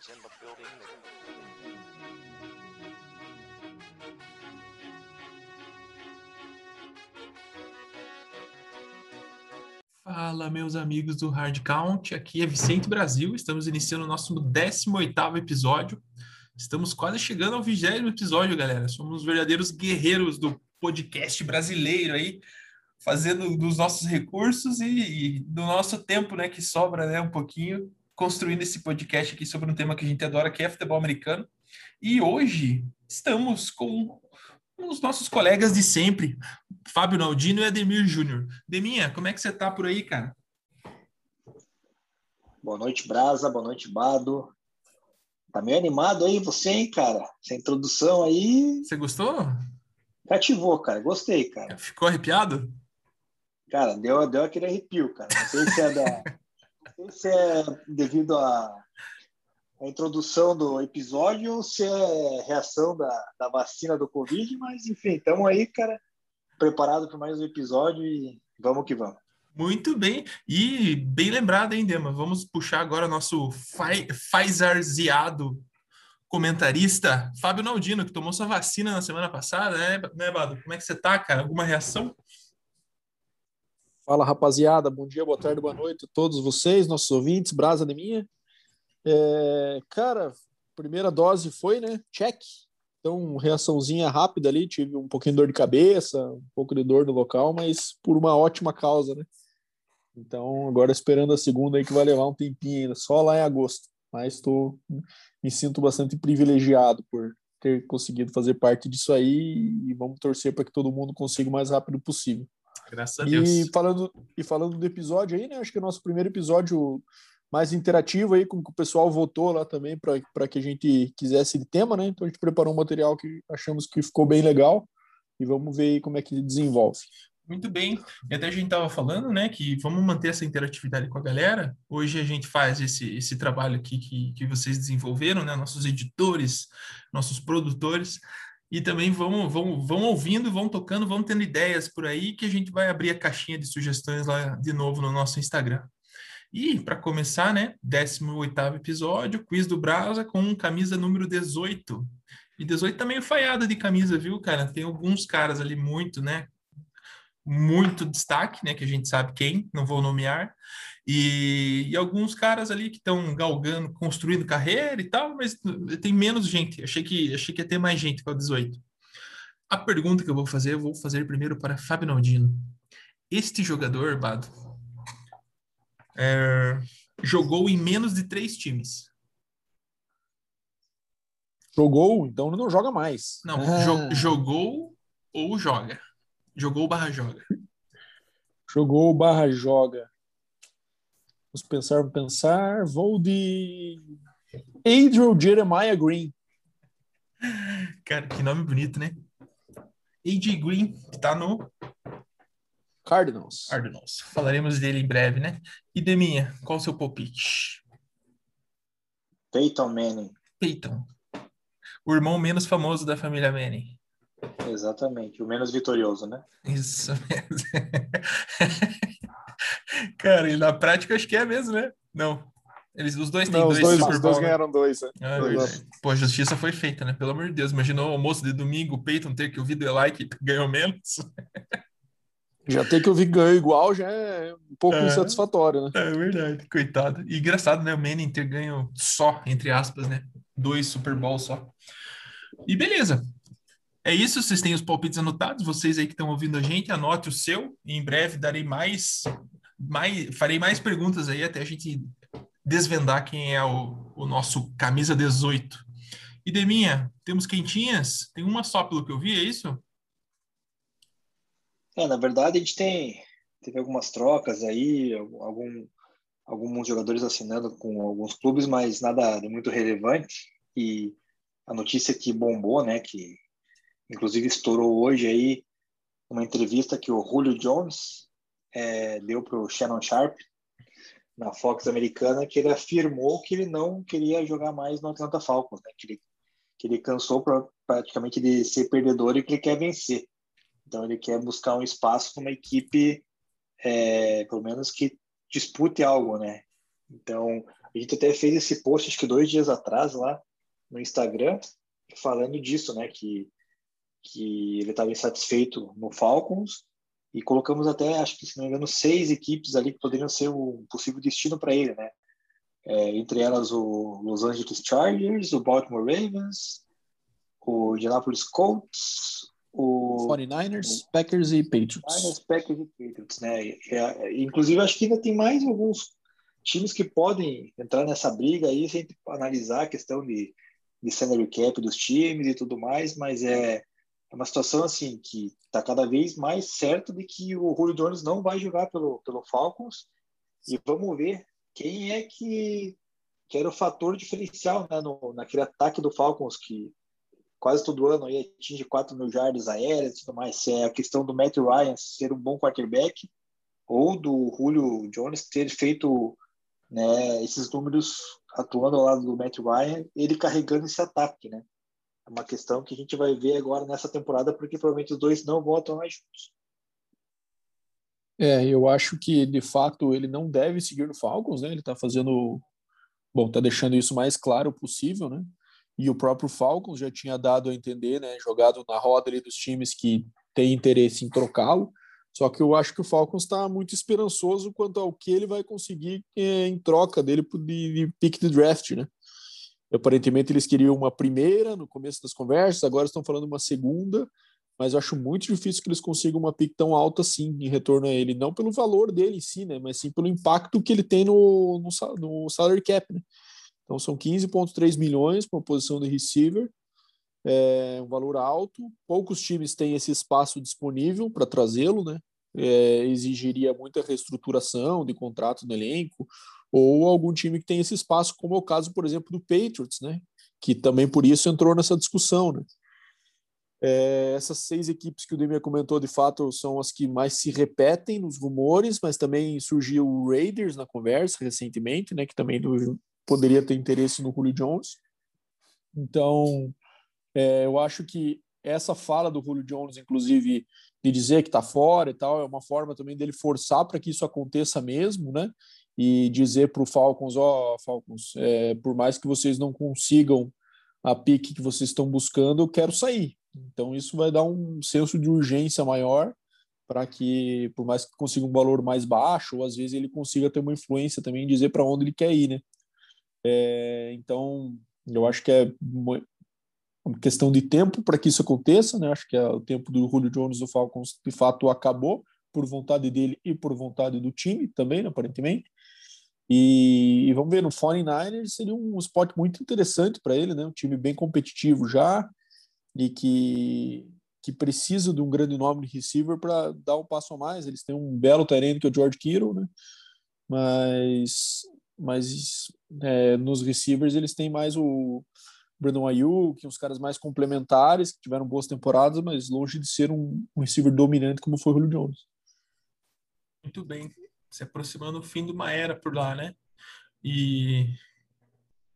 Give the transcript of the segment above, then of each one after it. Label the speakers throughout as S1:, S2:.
S1: was in the building.
S2: Fala, meus amigos do Hard Count. Aqui é Vicente Brasil. Estamos iniciando o nosso 18º episódio. Estamos quase chegando ao vigésimo episódio, galera. Somos verdadeiros guerreiros do podcast brasileiro aí, fazendo dos nossos recursos e, e do nosso tempo, né, que sobra, né, um pouquinho, construindo esse podcast aqui sobre um tema que a gente adora, que é futebol americano. E hoje estamos com os nossos colegas de sempre, Fábio Naldino e Ademir Júnior. Deminha, como é que você tá por aí, cara?
S3: Boa noite, Brasa. Boa noite, Bado. Tá meio animado aí você, hein, cara? Essa introdução aí.
S2: Você gostou?
S3: Cativou, cara. Gostei, cara.
S2: Ficou arrepiado?
S3: Cara, deu, deu aquele arrepio, cara. Não sei se é, da... Se é devido à a introdução do episódio ou se é reação da, da vacina do Covid, mas enfim, estamos aí, cara, preparado para mais um episódio e vamos que vamos.
S2: Muito bem, e bem lembrado, hein, Dema? Vamos puxar agora nosso Pfizerziado comentarista, Fábio Naldino, que tomou sua vacina na semana passada, né, né, Bado? Como é que você tá, cara? Alguma reação?
S4: Fala, rapaziada. Bom dia, boa tarde, boa noite a todos vocês, nossos ouvintes, Brasa de minha. É, cara, primeira dose foi, né? Check. Então, reaçãozinha rápida ali, tive um pouquinho de dor de cabeça, um pouco de dor no local, mas por uma ótima causa, né? Então, agora esperando a segunda aí que vai levar um tempinho ainda, só lá em agosto. Mas tô, me sinto bastante privilegiado por ter conseguido fazer parte disso aí e vamos torcer para que todo mundo consiga o mais rápido possível.
S2: Graças a Deus.
S4: E falando, e falando do episódio aí, né? Acho que é o nosso primeiro episódio mais interativo aí, com que o pessoal votou lá também para que a gente quisesse de tema, né? Então a gente preparou um material que achamos que ficou bem legal e vamos ver como é que desenvolve.
S2: Muito bem. E até a gente estava falando, né, que vamos manter essa interatividade com a galera. Hoje a gente faz esse, esse trabalho aqui que, que vocês desenvolveram, né, nossos editores, nossos produtores. E também vão, vão, vão ouvindo, vão tocando, vão tendo ideias por aí que a gente vai abrir a caixinha de sugestões lá de novo no nosso Instagram. E, para começar, né, 18º episódio, quiz do Brasa com camisa número 18. E 18 tá meio falhada de camisa, viu, cara? Tem alguns caras ali muito, né, muito destaque, né, que a gente sabe quem, não vou nomear, e, e alguns caras ali que estão galgando, construindo carreira e tal, mas tem menos gente. Achei que achei que ia ter mais gente para o 18. A pergunta que eu vou fazer, eu vou fazer primeiro para Fábio Naldino. Este jogador, Bado, é, jogou em menos de três times.
S4: Jogou, então não joga mais.
S2: Não, ah. jo jogou ou joga. Jogou barra joga.
S4: Jogou barra joga. Vamos pensar, vamos pensar. Vou de Adriel Jeremiah Green.
S2: Cara, que nome bonito, né? AJ Green, que tá no
S4: Cardinals.
S2: Cardinals. Falaremos dele em breve, né? E Deminha, qual o seu palpite?
S3: Peyton Manning.
S2: Peyton. O irmão menos famoso da família Manning.
S3: Exatamente, o menos vitorioso, né?
S2: Isso mesmo. Cara, e na prática acho que é mesmo, né? Não. Eles, os dois têm
S4: Não,
S2: dois,
S4: os dois,
S2: Super
S4: os dois
S2: Bowl, né?
S4: ganharam dois. né?
S2: Ah, é verdade. Pô, a justiça foi feita, né? Pelo amor de Deus. Imaginou o almoço de domingo, o Peyton ter que ouvir The Like e ganhou menos.
S4: Já ter que ouvir que ganhou igual já é um pouco
S2: É.
S4: insatisfatório, né?
S2: É verdade, coitado. E engraçado, né? O Manning ter ganho só, entre aspas, né? Dois Super Bowls só. E beleza. É isso, vocês têm os palpites anotados, vocês aí que estão ouvindo a gente, anote o seu, em breve darei mais, mais farei mais perguntas aí até a gente desvendar quem é o, o nosso camisa 18. E Deminha, temos quentinhas? Tem uma só pelo que eu vi, é isso?
S3: É, na verdade, a gente tem teve algumas trocas aí, algum, alguns jogadores assinando com alguns clubes, mas nada de muito relevante. E a notícia que bombou, né, que inclusive estourou hoje aí, uma entrevista que o Julio Jones é, deu para o Shannon Sharp na Fox americana, que ele afirmou que ele não queria jogar mais no Atlanta Falcons, né, que ele, que ele cansou pra, praticamente de ser perdedor e que ele quer vencer. Então ele quer buscar um espaço com uma equipe, é, pelo menos que dispute algo, né? Então A gente até fez esse post, acho que dois dias atrás, lá no Instagram, falando disso, né? Que, que ele estava insatisfeito no Falcons e colocamos até, acho que se não me engano, seis equipes ali que poderiam ser o possível destino para ele, né? É, entre elas o Los Angeles Chargers, o Baltimore Ravens, o Indianapolis Colts, o
S4: 49ers, Packers e Patriots.
S3: 49ers, Packers e Patriots, né? É, inclusive, acho que ainda tem mais alguns times que podem entrar nessa briga aí, sem analisar a questão de, de salary cap dos times e tudo mais, mas é, é uma situação assim que está cada vez mais certo de que o Julio Jones não vai jogar pelo, pelo Falcons e vamos ver quem é que, que era o fator diferencial né, no, naquele ataque do Falcons que quase todo ano aí atinge 4 mil jardas aéreas e tudo mais, se é a questão do Matt Ryan ser um bom quarterback ou do Julio Jones ter feito né, esses números atuando ao lado do Matt Ryan, ele carregando esse ataque, né? É uma questão que a gente vai ver agora nessa temporada, porque provavelmente os dois não vão mais juntos.
S4: É, eu acho que de fato ele não deve seguir no Falcons, né? Ele tá fazendo, bom, tá deixando isso mais claro possível, né? E o próprio Falcons já tinha dado a entender, né? Jogado na roda ali dos times que tem interesse em trocá-lo. Só que eu acho que o Falcons está muito esperançoso quanto ao que ele vai conseguir é, em troca dele de, de pick de draft, né? Aparentemente eles queriam uma primeira no começo das conversas, agora estão falando uma segunda, mas eu acho muito difícil que eles consigam uma pick tão alta assim em retorno a ele, não pelo valor dele em si, né? Mas sim pelo impacto que ele tem no, no, no salary cap, né? Então são 15,3 milhões para uma posição de receiver é um valor alto. Poucos times têm esse espaço disponível para trazê-lo, né? É, exigiria muita reestruturação de contrato no elenco, ou algum time que tem esse espaço, como é o caso, por exemplo, do Patriots, né? Que também por isso entrou nessa discussão, né? É, essas seis equipes que o Demir comentou, de fato, são as que mais se repetem nos rumores, mas também surgiu o Raiders na conversa recentemente, né? Que também poderia ter interesse no Julio Jones. Então, é, eu acho que essa fala do Julio Jones, inclusive, de dizer que está fora e tal, é uma forma também dele forçar para que isso aconteça mesmo, né? E dizer para o Falcons, ó, oh, Falcons, é, por mais que vocês não consigam a pique que vocês estão buscando, eu quero sair. Então isso vai dar um senso de urgência maior para que, por mais que consiga um valor mais baixo, ou às vezes ele consiga ter uma influência também em dizer para onde ele quer ir, né? É, então, eu acho que é uma questão de tempo para que isso aconteça, né? Acho que é o tempo do Julio Jones do Falcons de fato acabou por vontade dele e por vontade do time também, aparentemente. E, e vamos ver, no 49ers seria um spot muito interessante para ele, né? Um time bem competitivo já e que, que precisa de um grande nome de receiver para dar um passo a mais. Eles têm um belo terreno que é o George Kittle, né? Mas, mas é, nos receivers eles têm mais o Brandon Ayuk, uns caras mais complementares, que tiveram boas temporadas, mas longe de ser um, um receiver dominante como foi o Julio Jones.
S2: Muito bem. Se aproximando o fim de uma era por lá, né? E,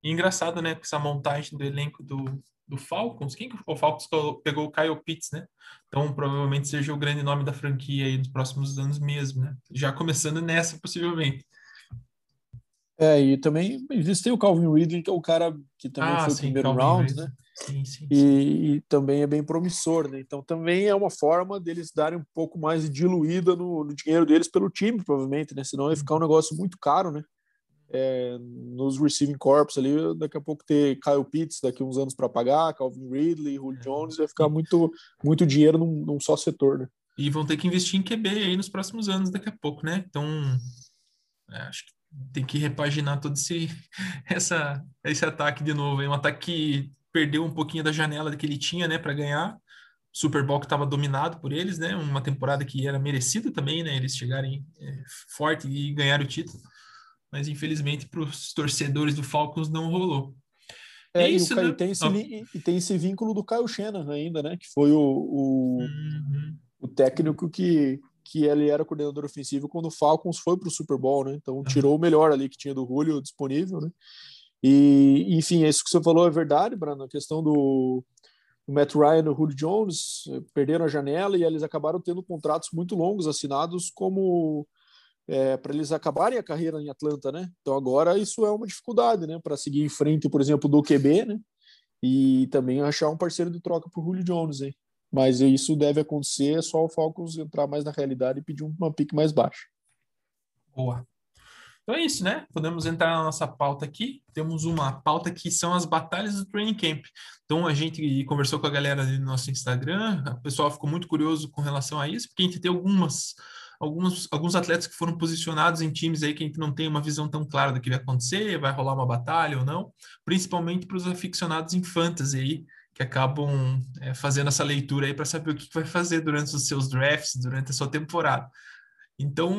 S2: e engraçado, né? Essa montagem do elenco do, do Falcons. Quem que o Falcons pegou o Kyle Pitts, né? Então, provavelmente seja o grande nome da franquia aí nos próximos anos mesmo, né? Já começando nessa, possivelmente.
S4: É, e também existem o Calvin Ridley, que é o cara que também ah, foi o primeiro Calvin round, Ridley. né?
S2: Sim, sim,
S4: e, e, também é bem promissor, né? Então também é uma forma deles darem um pouco mais diluída no, no dinheiro deles pelo time, provavelmente, né? Senão ia ficar um negócio muito caro, né? É, nos receiving corps ali, daqui a pouco ter Kyle Pitts daqui uns anos para pagar, Calvin Ridley, Julio é. Jones, vai ficar muito, muito dinheiro num, num só setor, né?
S2: E vão ter que investir em QB aí nos próximos anos, daqui a pouco, né? Então, é, acho que tem que repaginar todo esse, essa, esse ataque de novo. É um ataque que perdeu um pouquinho da janela que ele tinha, né, para ganhar. Super Bowl que estava dominado por eles, né? Uma temporada que era merecida também, né? Eles chegarem é, forte e ganhar o título. Mas infelizmente para os torcedores do Falcons não rolou.
S4: É, é isso, e, né? tem esse, e tem esse vínculo do Kyle Shannon ainda, né? Que foi o, o, uhum. o técnico que que ele era coordenador ofensivo quando o Falcons foi para o Super Bowl, né? Então tirou o melhor ali que tinha do Julio disponível, né? E, enfim, é isso que você falou é verdade, Brando, a questão do, do Matt Ryan e do Julio Jones eh, perderam a janela e eles acabaram tendo contratos muito longos assinados como é, para eles acabarem a carreira em Atlanta, né? Então agora isso é uma dificuldade, né? Para seguir em frente, por exemplo, do QB, né? E também achar um parceiro de troca para o Julio Jones, hein? Mas isso deve acontecer, é só o Falcons entrar mais na realidade e pedir uma pique mais baixa.
S2: Boa. Então é isso, né? Podemos entrar na nossa pauta aqui. Temos uma pauta que são as batalhas do training camp. Então a gente conversou com a galera do nosso Instagram, o pessoal ficou muito curioso com relação a isso, porque a gente tem algumas alguns, alguns atletas que foram posicionados em times aí que a gente não tem uma visão tão clara do que vai acontecer, vai rolar uma batalha ou não, principalmente para os aficionados em fantasy aí, que acabam é, fazendo essa leitura aí para saber o que vai fazer durante os seus drafts, durante a sua temporada. Então,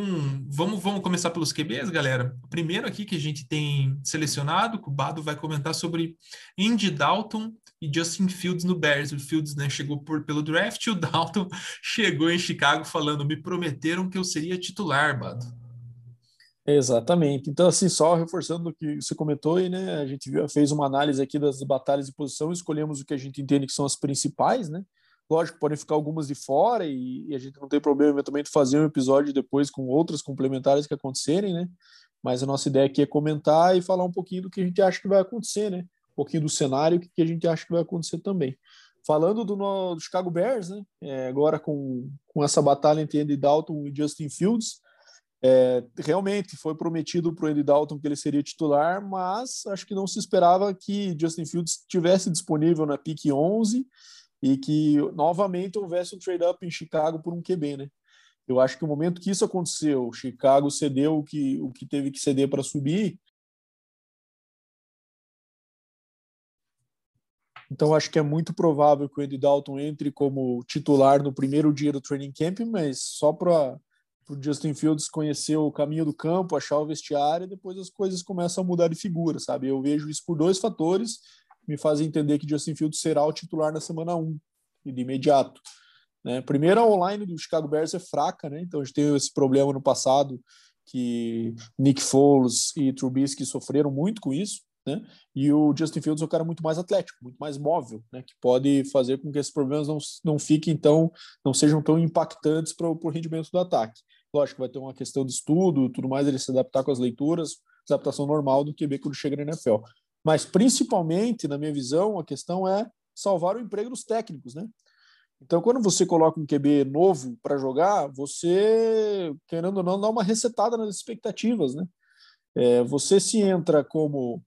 S2: vamos, vamos começar pelos QBs, galera. Primeiro aqui que a gente tem selecionado, o Bado vai comentar sobre Andy Dalton e Justin Fields no Bears. O Fields né, chegou por, pelo draft e o Dalton chegou em Chicago falando: me prometeram que eu seria titular, Bado.
S4: Exatamente. Então, assim, só reforçando o que você comentou aí, né? A gente fez uma análise aqui das batalhas de posição, escolhemos o que a gente entende que são as principais, né? Lógico, podem ficar algumas de fora e, e, a gente não tem problema eventualmente fazer um episódio depois com outras complementares que acontecerem, né? Mas a nossa ideia aqui é comentar e falar um pouquinho do que a gente acha que vai acontecer, né? Um pouquinho do cenário, o que a gente acha que vai acontecer também. Falando do, do Chicago Bears, né? É, agora com, com essa batalha entre Andy Dalton e Justin Fields, é, realmente foi prometido para o Andy Dalton que ele seria titular, mas acho que não se esperava que Justin Fields estivesse disponível na pick 11 e que novamente houvesse um trade-up em Chicago por um QB, né? Eu acho que o momento que isso aconteceu, Chicago cedeu o que, o que teve que ceder para subir. Então acho que é muito provável que o Andy Dalton entre como titular no primeiro dia do training camp, mas só para o Justin Fields conhecer o caminho do campo, achar o vestiário, e depois as coisas começam a mudar de figura, sabe? Eu vejo isso por dois fatores me fazem entender que Justin Fields será o titular na semana 1 e de imediato. Né? Primeiro, a online do Chicago Bears é fraca, né? então a gente teve esse problema no passado que Nick Foles e Trubisky sofreram muito com isso. Né? E o Justin Fields é um cara muito mais atlético, muito mais móvel, né? que pode fazer com que esses problemas não, não fiquem tão, não sejam tão impactantes para o rendimento do ataque. Lógico, vai ter uma questão de estudo, tudo mais, ele se adaptar com as leituras, adaptação normal do QB quando chega na NFL. Mas, principalmente, na minha visão, a questão é salvar o emprego dos técnicos, né? Então, quando você coloca um QB novo para jogar, você, querendo ou não, dá uma resetada nas expectativas, né? É, você se entra como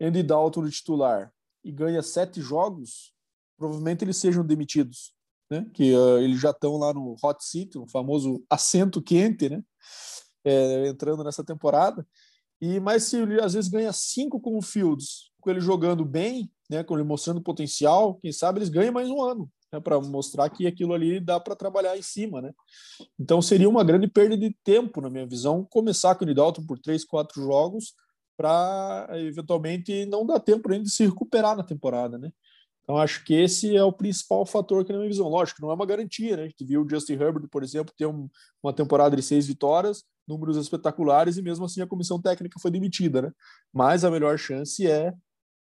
S4: Andy Dalton titular e ganha sete jogos, provavelmente eles sejam demitidos, né? Que uh, eles já estão lá no hot seat, o famoso assento quente, né? É, entrando nessa temporada. E mas se ele às vezes ganha cinco com o Fields, com ele jogando bem, né, com ele mostrando potencial, quem sabe eles ganham mais um ano, né, para mostrar que aquilo ali dá para trabalhar em cima, né? Então seria uma grande perda de tempo, na minha visão, começar com o Dalton por três, quatro jogos para eventualmente não dar tempo ainda de se recuperar na temporada, né? Então acho que esse é o principal fator que na minha visão. Lógico, não é uma garantia, né? A gente viu o Justin Herbert, por exemplo, ter um, uma temporada de seis vitórias, números espetaculares e mesmo assim a comissão técnica foi demitida, né? Mas a melhor chance é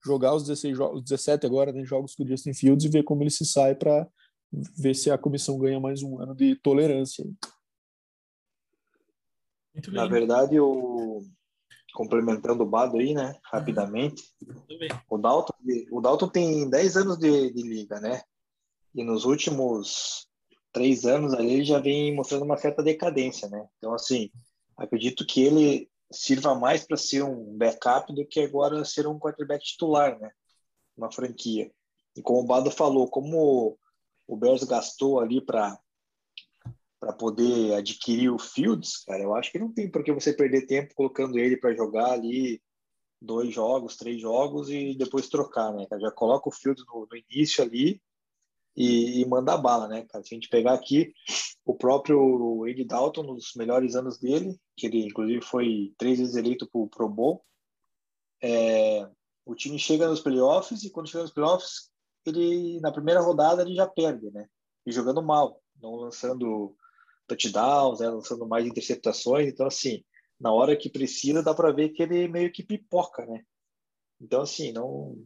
S4: jogar os 16 jogos, 17 agora, né, jogos com o Justin Fields e ver como ele se sai para ver se a comissão ganha mais um ano de tolerância.
S3: Na verdade, o complementando o Bado aí, né, rapidamente, o Dalton, o Dalton tem 10 anos de, de liga, né? E nos últimos três anos ali ele já vem mostrando uma certa decadência, né? Então, assim, acredito que ele sirva mais para ser um backup do que agora ser um quarterback titular, né? Uma franquia. E como o Bado falou, como o Bears gastou ali para para poder adquirir o Fields, cara, eu acho que não tem por que você perder tempo colocando ele para jogar ali dois jogos, três jogos e depois trocar, né? Já coloca o Fields no, no início ali e, e manda bala, né, cara? Se a gente pegar aqui o próprio Andy Dalton, nos melhores anos dele, que ele inclusive foi três vezes eleito para o Pro Bowl, é, o time chega nos playoffs e quando chega nos playoffs, ele na primeira rodada ele já perde, né? E jogando mal, não lançando touchdowns, né? lançando mais interceptações. Então, assim, na hora que precisa, dá para ver que ele meio que pipoca, né? Então, assim, não,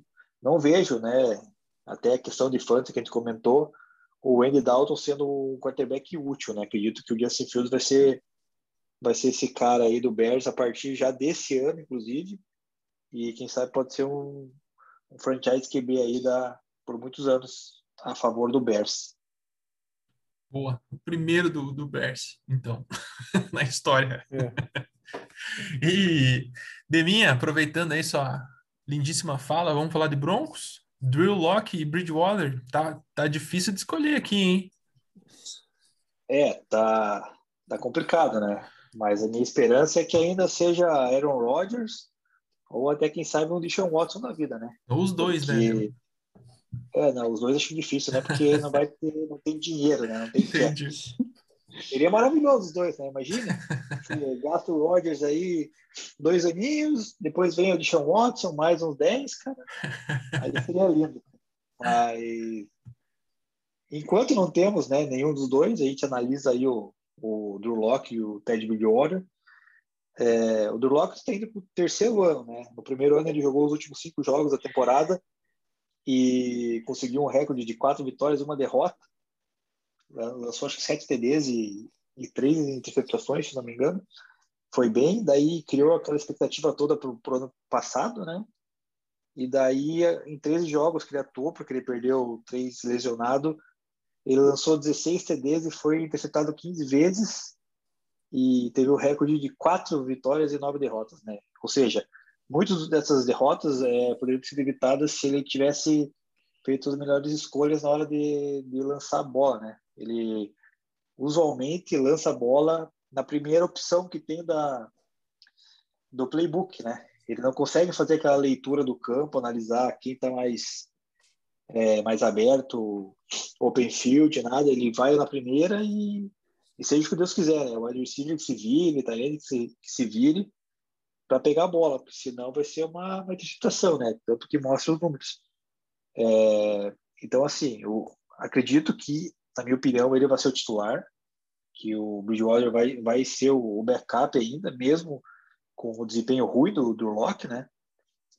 S3: não vejo, né? até a questão de fantasy que a gente comentou, o Andy Dalton sendo um quarterback útil, né? Acredito que o Justin Fields vai ser vai ser esse cara aí do Bears a partir já desse ano, inclusive. E quem sabe pode ser um, um franchise QB aí da, por muitos anos a favor do Bears.
S2: Boa. O primeiro do, do Bears, então, na história. É. e, Deminha, aproveitando aí sua lindíssima fala, vamos falar de Broncos? Drill Lock e Bridgewater. Tá, tá difícil de escolher aqui, hein?
S3: É, tá, tá complicado, né? Mas a minha esperança é que ainda seja Aaron Rodgers ou até, quem sabe, um Deshaun Watson na vida, né?
S2: Ou os dois, né? Porque... né?
S3: É, não, os dois acho difícil, né? Porque não vai ter, não tem dinheiro, né? Não tem Entendi. Seria maravilhoso os dois, né? Imagina. Gasta o Rodgers aí dois aninhos, depois vem o Deshaun Watson, mais uns 10, cara. Aí seria lindo. Mas enquanto não temos né, nenhum dos dois, a gente analisa aí o, o Drew Locke e o Ted Bridgewater. É, o Drew Locke está indo para o terceiro ano, né? No primeiro ano ele jogou os últimos cinco jogos da temporada e conseguiu um recorde de quatro vitórias e uma derrota. Lançou acho que sete TDs e, e três interceptações, se não me engano. Foi bem, daí criou aquela expectativa toda para o ano passado, né? E daí, em 13 jogos que ele atuou, porque ele perdeu três lesionado, ele lançou 16 TDs e foi interceptado 15 vezes e teve o recorde de quatro vitórias e nove derrotas, né? Ou seja, muitas dessas derrotas é, poderiam ter sido evitadas se ele tivesse feito as melhores escolhas na hora de, de lançar a bola, né? Ele usualmente lança a bola na primeira opção que tem da do playbook, né? Ele não consegue fazer aquela leitura do campo, analisar quem está mais é, mais aberto, open field, nada. Ele vai na primeira e, e seja o que Deus quiser, né? O receiver que se vire, tá que se, que se vire para pegar a bola, porque senão vai ser uma, uma interceptação, né? Tanto que mostra os números. É, então, assim, eu acredito que, na minha opinião, ele vai ser o titular, que o Bridgewater vai, vai ser o, backup ainda, mesmo com o desempenho ruim do, do Locke, né?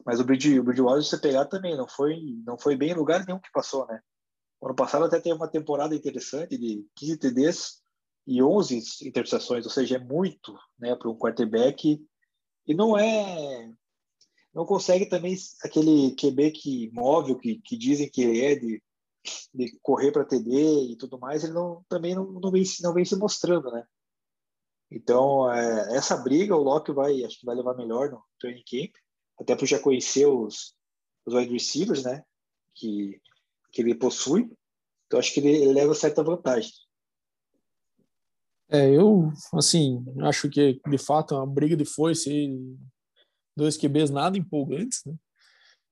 S3: Mas o Bridgewater, se você pegar também, não foi, não foi bem em lugar nenhum que passou, né? O ano passado até teve uma temporada interessante de 15 TDs e 11 interceptações, ou seja, é muito né, para um quarterback. E não é. Não consegue também aquele QB que móvel que, que dizem que ele é, de, de correr para TD e tudo mais, ele não, também não, não, vem, não vem se mostrando, né? Então, é, essa briga o Locke vai, acho que vai levar melhor no training camp até por já conhecer os, os wide receivers, né, que, que ele possui. Então, acho que ele, ele leva certa vantagem.
S4: É, eu, assim, acho que de fato é uma briga de foice e dois QBs nada empolgantes, né?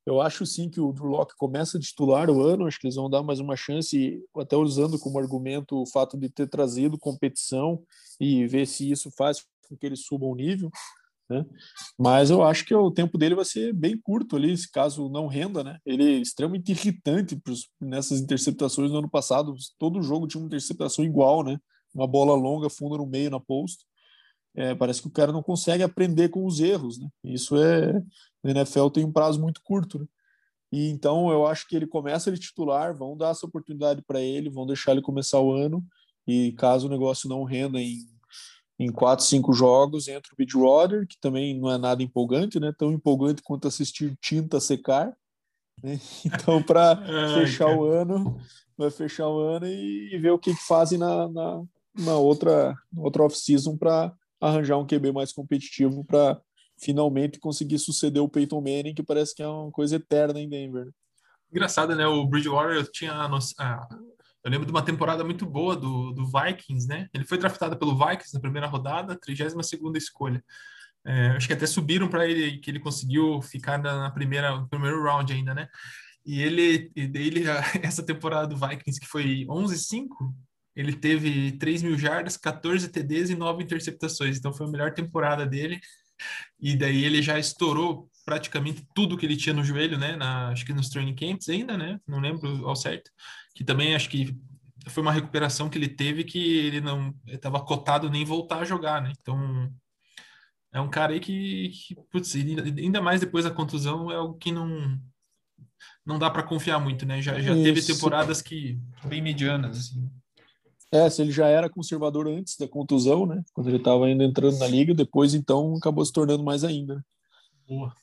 S4: Eu acho sim que o Drew Locke começa a titular o ano, acho que eles vão dar mais uma chance, até usando como argumento o fato de ter trazido competição e ver se isso faz com que eles subam o nível. Né? Mas eu acho que o tempo dele vai ser bem curto ali, se caso não renda, né? Ele é extremamente irritante pros, nessas interceptações no ano passado. Todo jogo tinha uma interceptação igual, né? Uma bola longa, funda no meio na post. É, parece que o cara não consegue aprender com os erros, né? Isso é. Na NFL tem um prazo muito curto, né? E então eu acho que ele começa de titular, vão dar essa oportunidade para ele, vão deixar ele começar o ano. E caso o negócio não renda em em quatro, cinco jogos entre o Bridgewater, que também não é nada empolgante, né? Tão empolgante quanto assistir tinta secar. Né? Então, para fechar cara. o ano, vai fechar o ano e, e ver o que, que fazem na, na, na outra, outra off-season para arranjar um QB mais competitivo para finalmente conseguir suceder o Peyton Manning, que parece que é uma coisa eterna em Denver.
S2: Engraçado, né? O Bridgewater tinha a, a, eu lembro de uma temporada muito boa do, do Vikings, né? Ele foi draftado pelo Vikings na primeira rodada, 32 segunda escolha. É, acho que até subiram para ele, que ele conseguiu ficar na, na primeira, no primeiro round ainda, né? E ele, ele, essa temporada do Vikings, que foi 11-5, ele teve 3 mil jardas, 14 TDs e 9 interceptações. Então foi a melhor temporada dele. E daí ele já estourou praticamente tudo que ele tinha no joelho, né? Na, acho que nos training camps ainda, né? Não lembro ao certo que também acho que foi uma recuperação que ele teve que ele não estava cotado nem voltar a jogar, né? Então é um cara aí que, que putz, ainda mais depois da contusão é algo que não não dá para confiar muito, né? Já, já teve temporadas que bem medianas assim.
S4: É, se ele já era conservador antes da contusão, né? Quando ele estava ainda entrando na liga, depois então acabou se tornando mais ainda. Né?
S2: Boa.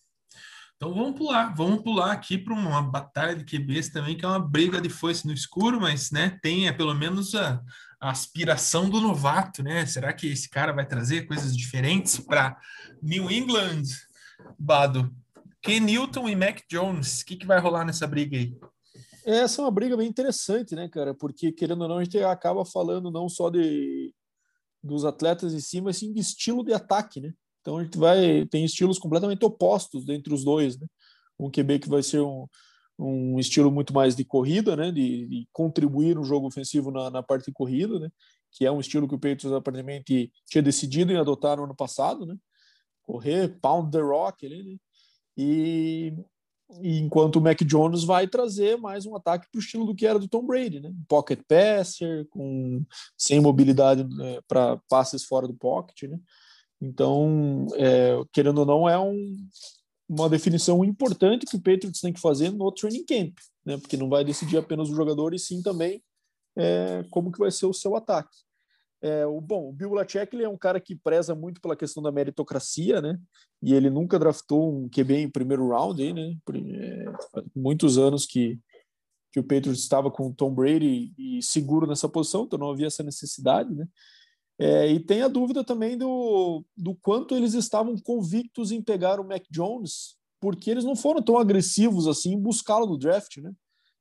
S2: Então vamos pular, vamos pular aqui para uma batalha de QBs também, que é uma briga de foice no escuro, mas né, tem é, pelo menos a, a, aspiração do novato, né? Será que esse cara vai trazer coisas diferentes para New England? Bado, Ken Newton e Mac Jones, o que, que vai rolar nessa briga aí?
S4: Essa é uma briga bem interessante, né, cara? Porque, querendo ou não, a gente acaba falando não só de dos atletas em si, mas sim de estilo de ataque, né? Então a gente vai tem estilos completamente opostos entre os dois, né? Um QB que vai ser um, um estilo muito mais de corrida, né? De, de contribuir no jogo ofensivo na, na, parte de corrida, né? Que é um estilo que o Patriots aparentemente tinha decidido em adotar no ano passado, né? Correr, pound the rock, ali, né? E enquanto o Mac Jones vai trazer mais um ataque para o estilo do que era do Tom Brady, né? Pocket passer, com sem mobilidade né, para passes fora do pocket, né? Então, é, querendo ou não, é um, uma definição importante que o Patriots tem que fazer no training camp, né? Porque não vai decidir apenas o jogador e sim também é, como que vai ser o seu ataque. É, o bom, o Bill Belichick é um cara que preza muito pela questão da meritocracia, né? E ele nunca draftou um QB em primeiro round, aí, né? É, muitos anos que que o Patriots estava com o Tom Brady e seguro nessa posição, então não havia essa necessidade, né? É, e tem a dúvida também do, do quanto eles estavam convictos em pegar o Mac Jones, porque eles não foram tão agressivos assim em buscá-lo no draft, né?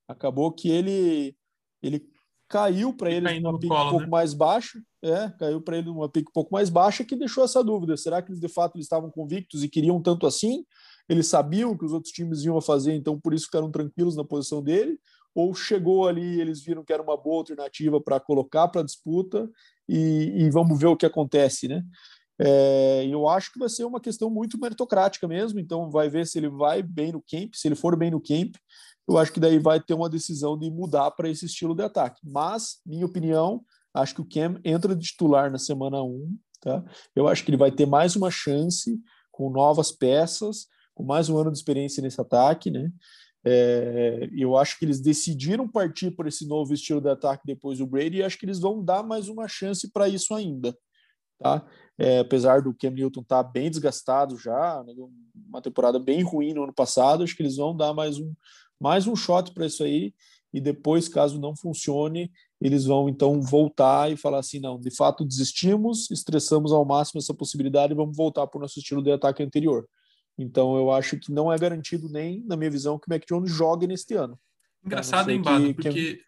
S4: Acabou que ele ele caiu para ele numa pique um pouco né? mais baixa, é, caiu para ele numa pique um pouco mais baixa que deixou essa dúvida. Será que eles de fato eles estavam convictos e queriam tanto assim? Eles sabiam que os outros times iam fazer, então por isso ficaram tranquilos na posição dele? Ou chegou ali, eles viram que era uma boa alternativa para colocar para disputa e, e, vamos ver o que acontece, né? É, eu acho que vai ser uma questão muito meritocrática mesmo, então vai ver se ele vai bem no camp, se ele for bem no camp, eu acho que daí vai ter uma decisão de mudar para esse estilo de ataque. Mas, minha opinião, acho que o Cam entra de titular na semana 1, tá? Eu acho que ele vai ter mais uma chance com novas peças, com mais um ano de experiência nesse ataque, né? É, eu acho que eles decidiram partir por esse novo estilo de ataque depois do Brady e acho que eles vão dar mais uma chance para isso ainda. Tá? É, apesar do Cam Newton estar tá bem desgastado já, né, uma temporada bem ruim no ano passado, acho que eles vão dar mais um, mais um shot para isso aí e depois, caso não funcione, eles vão então voltar e falar assim, não, de fato desistimos, estressamos ao máximo essa possibilidade e vamos voltar para o nosso estilo de ataque anterior. Então eu acho que não é garantido nem, na minha visão, que o Mac Jones jogue neste ano.
S2: Engraçado, hein, Bado, porque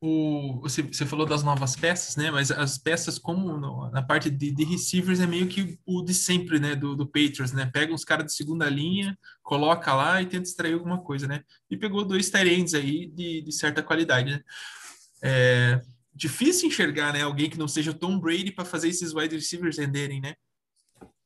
S2: o, você, você falou das novas peças, né? Mas as peças, como no, na parte de, de, receivers, é meio que o de sempre, né? Do, do Patriots, né? Pega uns caras de segunda linha, coloca lá e tenta extrair alguma coisa, né? E pegou dois Tyrands aí de, de certa qualidade, né? É difícil enxergar, né? Alguém que não seja Tom Brady para fazer esses wide receivers renderem, né?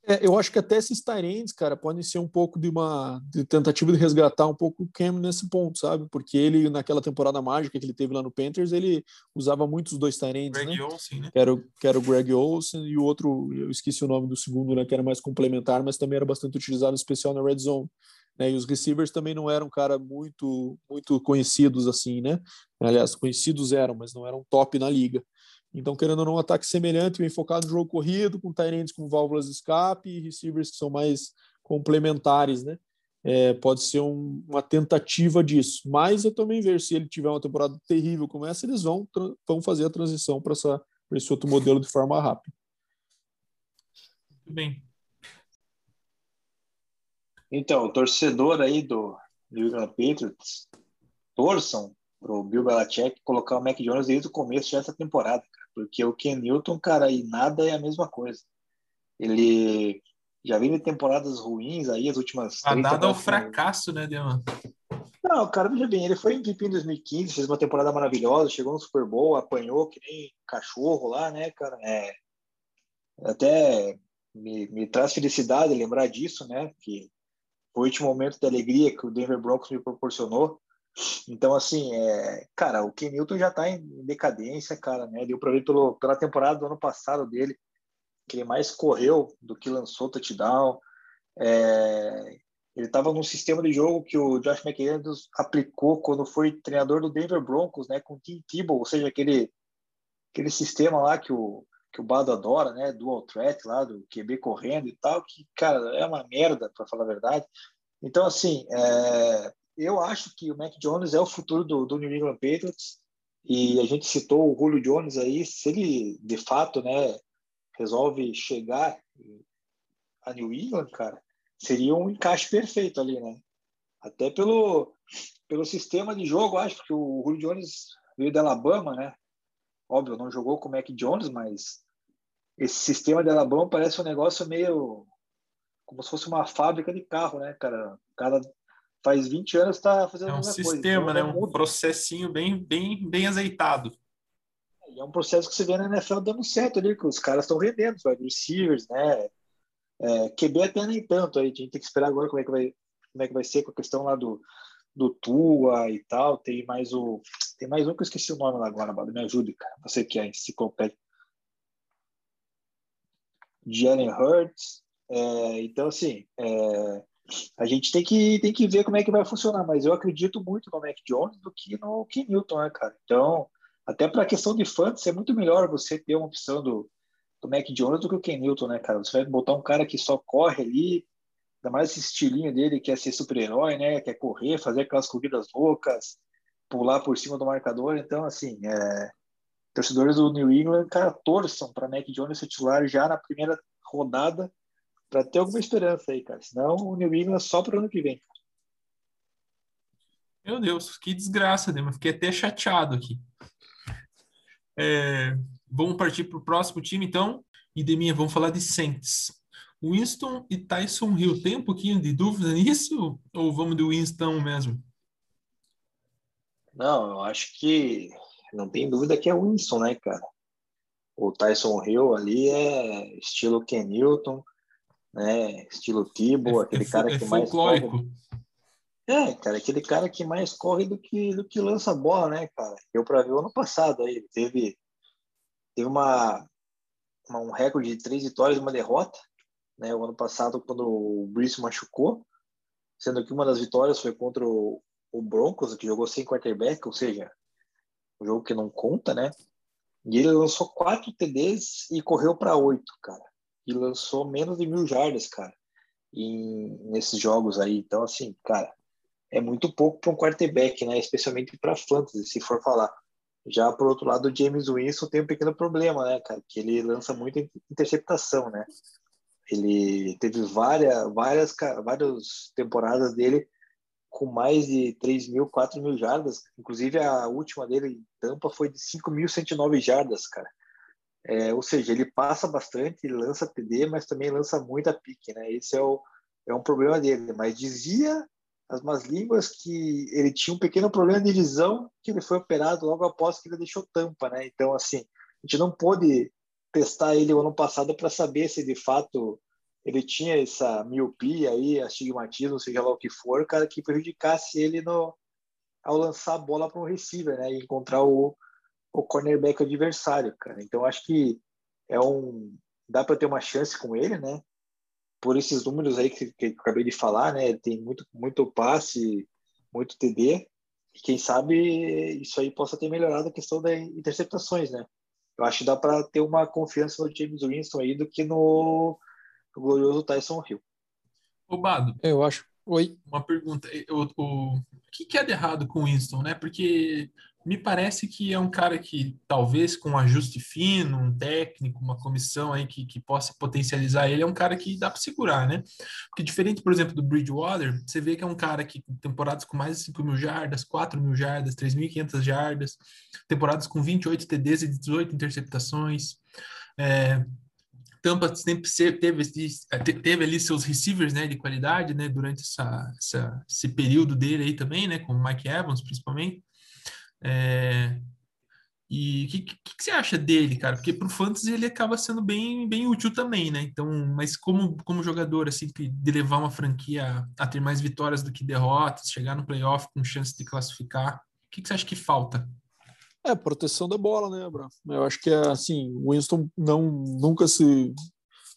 S4: É, eu acho que até esses Tyrants, cara, podem ser um pouco de uma de tentativa de resgatar um pouco o Cam nesse ponto, sabe? Porque ele, naquela temporada mágica que ele teve lá no Panthers, ele usava muito os dois Tyrants, né? Olsen, né? Que era, que era o Greg Olsen e o outro, eu esqueci o nome do segundo, né? Que era mais complementar, mas também era bastante utilizado, especial na red zone. Né? E os receivers também não eram, cara, muito, muito conhecidos assim, né? Aliás, conhecidos eram, mas não eram top na liga. Então, querendo ou não, um ataque semelhante, bem focado no jogo corrido, com Tyrants com válvulas de escape e receivers que são mais complementares, né? É, pode ser um, uma tentativa disso. Mas eu também vejo, se ele tiver uma temporada terrível como essa, eles vão, vão fazer a transição para esse outro modelo de forma rápida.
S2: Muito bem.
S3: Então, o torcedor aí do New England Patriots, torçam para o Bill Belichick colocar o Mac Jones desde o começo dessa temporada. Porque o Ken Newton, cara, e nada é a mesma coisa. Ele já de temporadas ruins aí, as últimas.
S2: A nada é o fracasso, né, Deman?
S3: Não, cara, veja bem, ele foi MVP em 2015, fez uma temporada maravilhosa, chegou no Super Bowl, apanhou que nem cachorro lá, né, cara? É, até me, me traz felicidade lembrar disso, né? Que foi o último momento de alegria que o Denver Broncos me proporcionou. Então, assim, é, cara, o Ken Newton já está em decadência, cara, né? Deu para ver pelo, pela temporada do ano passado dele, que ele mais correu do que lançou touchdown. É, ele estava num sistema de jogo que o Josh McDaniels aplicou quando foi treinador do Denver Broncos, né? Com o Tim Tebow, ou seja, aquele aquele sistema lá que o, que o Bado adora, né? Dual threat lá, do QB correndo e tal, que, cara, é uma merda, para falar a verdade. Então, assim, é, eu acho que o Mac Jones é o futuro do, do New England Patriots. E a gente citou o Julio Jones aí, se ele de fato, né, resolve chegar a New England, cara, seria um encaixe perfeito ali, né? Até pelo, pelo sistema de jogo, acho, que o Julio Jones veio da Alabama, né? Óbvio, não jogou com o Mac Jones, mas esse sistema de Alabama parece um negócio meio como se fosse uma fábrica de carro, né, cara? O cara faz 20 anos está fazendo
S2: é um
S3: a mesma
S2: sistema,
S3: coisa. Então,
S2: né? Um processinho bem, bem, bem azeitado.
S3: É um processo que você vê na NFL dando certo ali, que os caras estão rendendo, os receivers, né? É, QB até nem tanto, aí a gente tem que esperar agora como é que vai, como é que vai ser com a questão lá do, do Tua e tal. Tem mais o. Tem mais um que eu esqueci o nome lá agora, me ajude, cara. Você que é enciclopédia. Jalen Hurts. É, então, assim, é, a gente tem que, tem que ver como é que vai funcionar, mas eu acredito muito no Mac Jones do que no Ken Newton, né, cara? Então, até para a questão de fantasy, é muito melhor você ter uma opção do, do Mac Jones do que o Ken Newton, né, cara? Você vai botar um cara que só corre ali, ainda mais esse estilinho dele, que é ser super-herói, né? Quer correr, fazer aquelas corridas loucas, pular por cima do marcador. Então, assim, é... torcedores do New England, cara, torçam para Mac Jones ser titular já na primeira rodada para ter alguma esperança aí, cara. Senão o New England só para o ano que vem.
S2: Meu Deus, que desgraça, né? Fiquei até chateado aqui. É, vamos partir para o próximo time, então. E de minha, vamos falar de Saints. Winston e Tyson Hill. Tem um pouquinho de dúvida nisso? Ou vamos do Winston mesmo?
S3: Não, eu acho que não tem dúvida que é o Winston, né, cara? O Tyson Hill ali é estilo Ken Newton né? Estilo Tibo,
S2: é,
S3: aquele
S2: é,
S3: cara
S2: é
S3: que mais
S2: folclórico.
S3: É, cara, aquele cara que mais corre do que do que lança bola, né, cara? Eu para ver o ano passado aí, ele teve teve uma, uma, um recorde de três vitórias e uma derrota, né? O ano passado quando o Brice machucou, sendo que uma das vitórias foi contra o, o Broncos, que jogou sem quarterback, ou seja, um jogo que não conta, né? E ele lançou quatro TDs e correu para oito, cara e lançou menos de mil jardas, cara, em, nesses jogos aí. Então, assim, cara, é muito pouco para um quarterback, né? Especialmente para fantasy, se for falar. Já por outro lado, o James Winston tem um pequeno problema, né, cara? Que ele lança muita interceptação, né? Ele teve várias, várias, várias temporadas dele com mais de 3 mil, 4 mil jardas. Inclusive, a última dele em Tampa foi de 5.109 jardas, cara. É, ou seja, ele passa bastante, lança TD, mas também lança muita pique, né? Esse é, o, é um problema dele. Mas dizia as más línguas que ele tinha um pequeno problema de visão, que ele foi operado logo após que ele deixou tampa, né? Então, assim, a gente não pôde testar ele o ano passado para saber se de fato ele tinha essa miopia aí, astigmatismo, seja lá o que for, cara, que prejudicasse ele no, ao lançar a bola para um receiver, né? E encontrar o, o cornerback adversário, cara. Então acho que é um dá para ter uma chance com ele, né? Por esses números aí que, que eu acabei de falar, né? Tem muito muito passe, muito TD. E quem sabe isso aí possa ter melhorado a questão das interceptações, né? Eu acho que dá para ter uma confiança no James Winston aí do que no, no glorioso Tyson Hill.
S2: Roubado.
S4: Eu acho. Oi.
S2: Uma pergunta. O, o, o que, que é de errado com o Winston, né? Porque me parece que é um cara que talvez com um ajuste fino, um técnico, uma comissão aí que, que possa potencializar ele, é um cara que dá para segurar, né? Porque diferente, por exemplo, do Bridgewater, você vê que é um cara que temporadas com mais de 5 mil jardas, 4 mil jardas, 3.500 jardas, temporadas com 28 TDs e 18 interceptações, é, Tampa sempre teve, teve ali seus receivers né, de qualidade né, durante essa, essa, esse período dele aí também, né, com o Mike Evans principalmente. É, e o que, que, que, você acha dele, cara? Porque para o fantasy ele acaba sendo bem, bem útil também, né? Então, mas como, como jogador, assim, de levar uma franquia a ter mais vitórias do que derrotas, chegar no playoff com chance de classificar, o que, que você acha que falta?
S4: É, proteção da bola, né, Abraão? Eu acho que é assim, o Winston não, nunca se.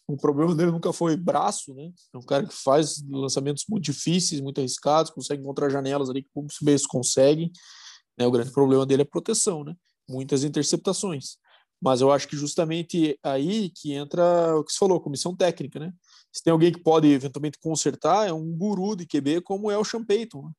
S4: O problema dele nunca foi braço, né? É um cara que faz lançamentos muito difíceis, muito arriscados, consegue encontrar janelas ali que poucos vezes conseguem. Né? O grande problema dele é proteção, né? Muitas interceptações. Mas eu acho que justamente aí que entra o que você falou, comissão técnica, né? Se tem alguém que pode eventualmente consertar, é um guru de QB como é o Sean Payton. Né?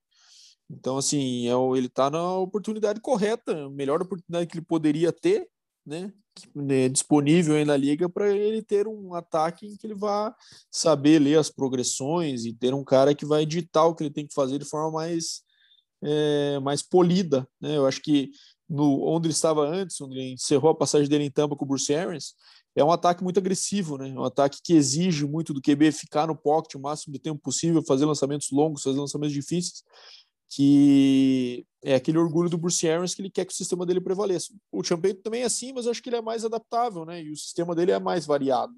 S4: Então, assim, é, ele está na oportunidade correta, melhor oportunidade que ele poderia ter, né? né disponível aí na liga para ele ter um ataque em que ele vá saber ler as progressões e ter um cara que vai editar o que ele tem que fazer de forma mais, é, mais polida. Né? Eu acho que no, onde ele estava antes, onde ele encerrou a passagem dele em Tampa com o Bruce Arians, é um ataque muito agressivo, né? É um ataque que exige muito do QB ficar no pocket o máximo de tempo possível, fazer lançamentos longos, fazer lançamentos difíceis, que é aquele orgulho do Bruce Arians que ele quer que o sistema dele prevaleça. O Champeito também é assim, mas acho que ele é mais adaptável, né? E o sistema dele é mais variado.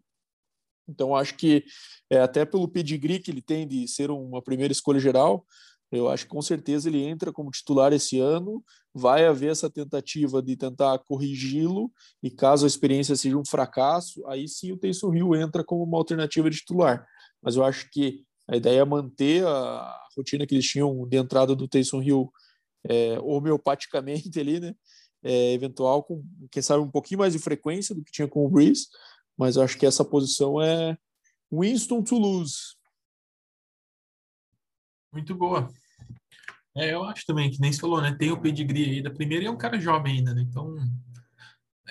S4: Então acho que é, até pelo pedigree que ele tem de ser uma primeira escolha geral, eu acho que com certeza ele entra como titular esse ano. Vai haver essa tentativa de tentar corrigi-lo, e caso a experiência seja um fracasso, aí sim o Taysom Hill entra como uma alternativa de titular. Mas eu acho que a ideia é manter a rotina que eles tinham de entrada do Taysom Hill é, homeopaticamente ali, né? É, eventual, com quem sabe um pouquinho mais de frequência do que tinha com o Breeze, mas eu acho que essa posição é Winston to lose.
S2: Muito boa. É, eu acho também que nem se falou, né? Tem o pedigree aí da primeira e é um cara jovem ainda, né? Então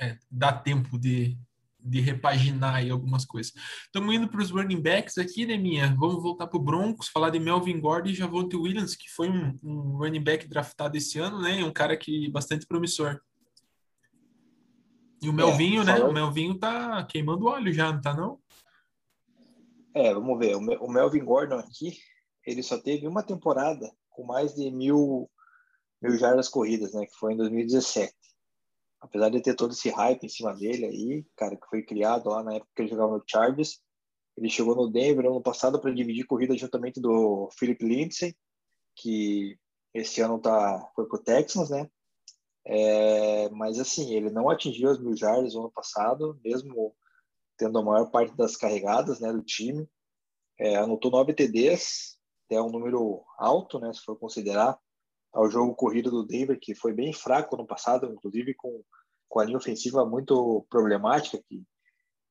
S2: é, dá tempo de, de repaginar aí algumas coisas. Estamos indo para os running backs aqui, né, minha? Vamos voltar para o Broncos, falar de Melvin Gordon e Javonte Williams, que foi um, um, running back draftado esse ano, né? Um cara que bastante promissor. E o Melvinho, é, né? O Melvinho tá queimando óleo já, não tá não?
S3: É, vamos ver. O Melvin Gordon aqui, ele só teve uma temporada com mais de mil, mil jardas corridas, né? Que foi em 2017. Apesar de ter todo esse hype em cima dele aí, cara, que foi criado lá na época que ele jogava no Chargers, ele chegou no Denver ano passado para dividir corrida juntamente do Philip Lindsay, que esse ano tá, foi pro Texans, né? É, mas assim, ele não atingiu as mil jardas no ano passado, mesmo tendo a maior parte das carregadas né, do time. É, anotou nove TDs, é um número alto, né, se for considerar ao jogo corrido do Denver, que foi bem fraco no passado, inclusive com, com a linha ofensiva muito problemática que,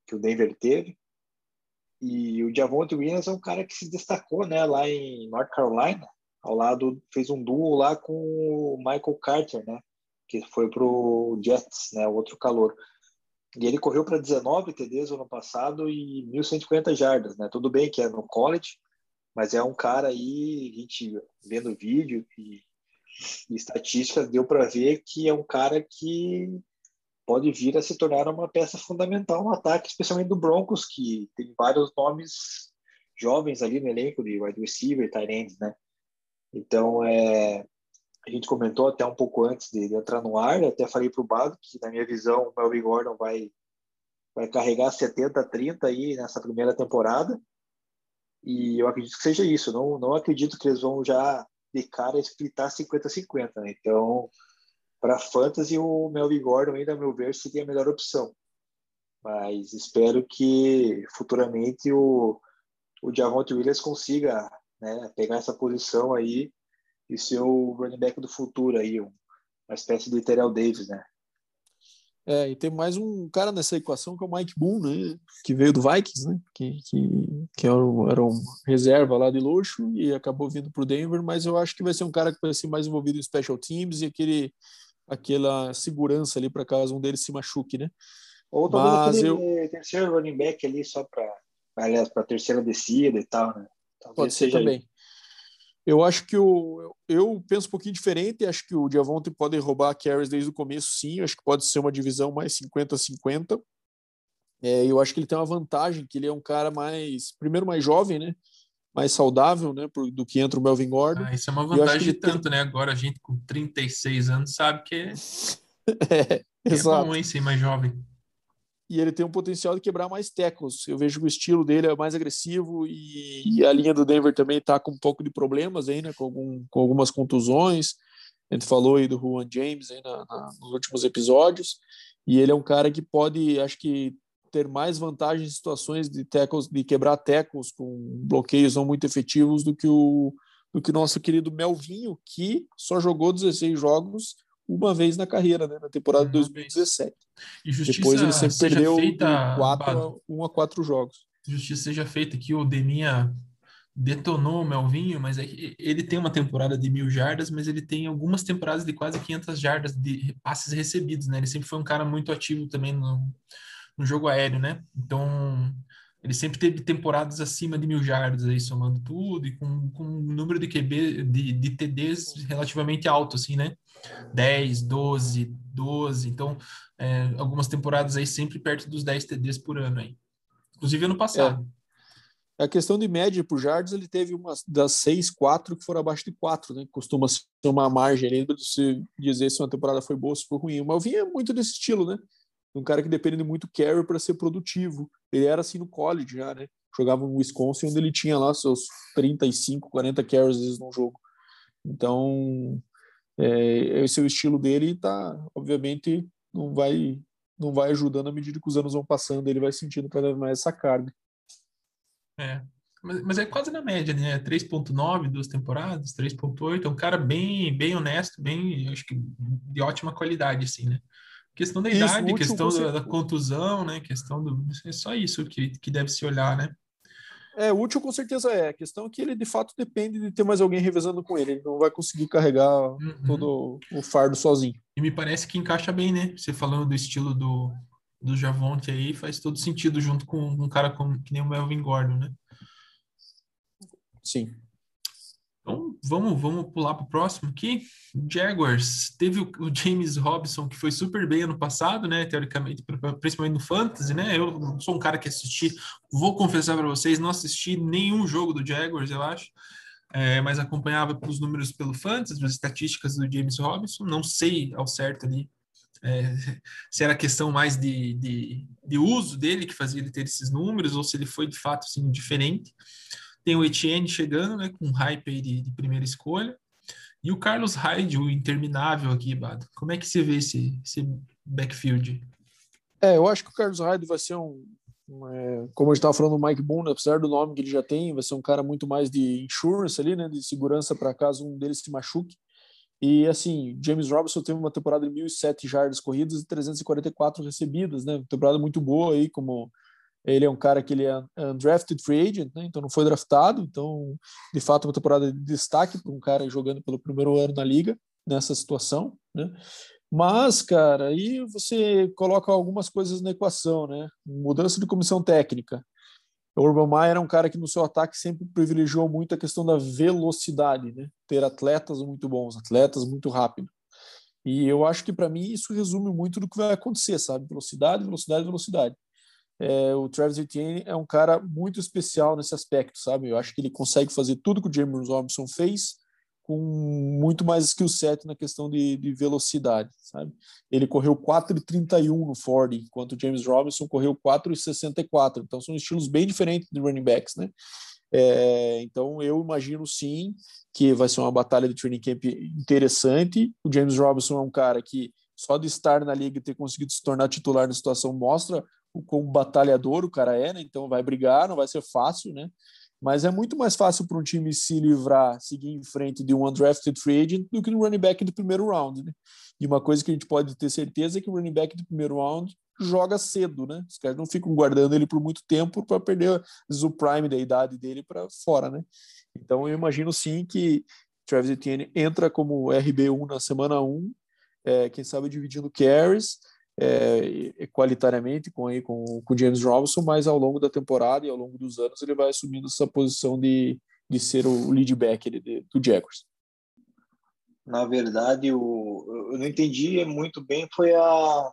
S3: que o Denver teve. E o Javonte Williams é um cara que se destacou né, lá em North Carolina, ao lado, fez um duo lá com o Michael Carter, né, que foi para o Jets, né, outro calor. E ele correu para 19 TDs no ano passado e 1.150 jardas, né? Tudo bem que é no college, mas é um cara aí, a gente vendo vídeo e, e estatísticas, deu para ver que é um cara que pode vir a se tornar uma peça fundamental no ataque, especialmente do Broncos, que tem vários nomes jovens ali no elenco de wide receiver, tight ends, né? Então, é, a gente comentou até um pouco antes de, de entrar no ar, até falei para o Bado que, na minha visão, o Melvin Gordon vai, vai carregar 70-30 aí nessa primeira temporada, e eu acredito que seja isso. Não, não acredito que eles vão já de cara splitar 50-50. Né? Então, para fantasy, o Melvin Gordon ainda, a meu ver, seria a melhor opção. Mas espero que futuramente o, o Javonte Williams consiga né, pegar essa posição aí e ser o running back do futuro aí, uma espécie de Terrell Davis, né?
S4: É, e tem mais um cara nessa equação que é o Mike Boone, né? Que veio do Vikings, né? Que, que, que era, um, era um reserva lá de luxo e acabou vindo para o Denver, mas eu acho que vai ser um cara que vai ser mais envolvido em special teams e aquele, aquela segurança ali para caso um deles se machuque, né?
S3: Ou talvez eu... terceiro running back ali só para aliás, para terceira descida e tal, né?
S4: Talvez Pode ser também. Aí. Eu acho que o, eu penso um pouquinho diferente. Acho que o Diavonte pode roubar carries desde o começo, sim. Acho que pode ser uma divisão mais 50-50. É, eu acho que ele tem uma vantagem, que ele é um cara mais, primeiro, mais jovem, né? Mais saudável, né? Do que entra o Melvin Gordon.
S2: Ah, isso é uma vantagem de tanto, tem... né? Agora a gente com 36 anos sabe que é,
S4: é, é
S2: bom, hein, ser mais jovem
S4: e ele tem um potencial de quebrar mais tecos. Eu vejo que o estilo dele é mais agressivo e, e a linha do Denver também está com um pouco de problemas aí, né? Com, algum, com algumas contusões. A gente falou aí do Juan James aí na, na, nos últimos episódios. E ele é um cara que pode, acho que, ter mais vantagens em situações de tackles, de quebrar tecos com bloqueios não muito efetivos do que o do que o nosso querido Melvinho, que só jogou 16 jogos uma vez na carreira, né? Na temporada de
S2: Uma
S4: 2017.
S2: E justiça
S4: Depois ele sempre perdeu
S2: feita,
S4: quatro um a quatro jogos.
S2: justiça seja feita que o Deminha detonou o Melvinho, mas é que ele tem uma temporada de mil jardas, mas ele tem algumas temporadas de quase 500 jardas de passes recebidos, né? Ele sempre foi um cara muito ativo também no, no jogo aéreo, né? Então, ele sempre teve temporadas acima de mil jardas aí, somando tudo, e com, com um número de QB, de, de TDs relativamente alto, assim, né? 10, 12, 12, então, é, algumas temporadas aí sempre perto dos 10 TDs por ano aí. Inclusive ano passado.
S4: A questão de média por jardas, ele teve uma das seis, quatro que foram abaixo de quatro, né? Costuma ser uma margem ali de se dizer se uma temporada foi boa ou se foi ruim. Mas eu vinha muito desse estilo, né? Um cara que depende de muito carry para ser produtivo. Ele era assim no college já, né? Jogava no Wisconsin, onde ele tinha lá seus 35, 40 carries às vezes no jogo. Então, é, esse é o estilo dele e tá, obviamente, não vai não vai ajudando à medida que os anos vão passando, ele vai sentindo cada vez mais essa carga.
S2: É. Mas, mas é quase na média, né? 3.9, duas temporadas, 3.8, é um cara bem, bem honesto, bem, acho que de ótima qualidade, assim, né? Questão da
S4: Isso,
S2: idade, questão da, da contusão, né? Questão do. É só isso que, que deve se olhar, né?
S4: É, útil com certeza é. A questão é que ele de fato depende de ter mais alguém revezando com ele. Ele não vai conseguir carregar
S2: Uhum.
S4: todo o fardo sozinho.
S2: E me parece que encaixa bem, né? Você falando do estilo do, do Javonte aí, faz todo sentido junto com um cara como, que nem o Melvin Gordon, né?
S4: Sim.
S2: Então, vamos, vamos pular para o próximo aqui. Jaguars. Teve o, o James Robinson, que foi super bem ano passado, né? Teoricamente, pri- principalmente no Fantasy, né? Eu sou um cara que assisti, vou confessar para vocês, não assisti nenhum jogo do Jaguars, eu acho. É, mas acompanhava pelos números pelo Fantasy, as estatísticas do James Robinson. Não sei ao certo ali é, se era questão mais de, de, de uso dele que fazia ele ter esses números, ou se ele foi de fato assim, diferente. Tem o Etienne chegando, né, com hype aí de, de primeira escolha. E o Carlos Hyde, o interminável aqui, Bado. Como é que você vê esse, esse backfield?
S4: É, eu acho que o Carlos Hyde vai ser um. um, é, como a gente estava falando do Mike Boone, apesar do nome que ele já tem, vai ser um cara muito mais de insurance ali, né? De segurança para caso um deles se machuque. E assim, James Robinson teve uma temporada de 1.007 jardas corridas e 344 recebidas, né? Temporada muito boa aí, como ele é um cara que ele é undrafted free agent, né? Então não foi draftado, então de fato uma temporada de destaque para um cara jogando pelo primeiro ano na liga nessa situação, né? Mas, cara, aí você coloca algumas coisas na equação, né? Mudança de comissão técnica. O Urban Meyer é um cara que no seu ataque sempre privilegiou muito a questão da velocidade, né? Ter atletas muito bons, atletas muito rápidos. E eu acho que para mim isso resume muito do que vai acontecer, sabe? Velocidade, velocidade, velocidade. É, o Travis Etienne é um cara muito especial nesse aspecto, sabe? Eu acho que ele consegue fazer tudo que o James Robinson fez com muito mais skill set na questão de, de velocidade, sabe? Ele correu 4,31 no Ford, enquanto o James Robinson correu 4,64. Então são estilos bem diferentes de running backs, né? É, então eu imagino sim que vai ser uma batalha de training camp interessante. O James Robinson é um cara que só de estar na liga e ter conseguido se tornar titular na situação mostra o como batalhador o cara é, né? Então vai brigar, não vai ser fácil, né? Mas é muito mais fácil para um time se livrar, seguir em frente de um undrafted free agent do que no running back do primeiro round, né? E uma coisa que a gente pode ter certeza é que o running back do primeiro round joga cedo, né? Os caras não ficam guardando ele por muito tempo para perder o prime da idade dele para fora, né? Então eu imagino sim que Travis Etienne entra como RB1 na semana 1, é, quem sabe dividindo carries, é, qualitariamente com, aí, com, com James Robinson, mas ao longo da temporada e ao longo dos anos ele vai assumindo essa posição de, de ser o lead back do Jaguars.
S3: Na verdade, o, eu não entendi muito bem foi a,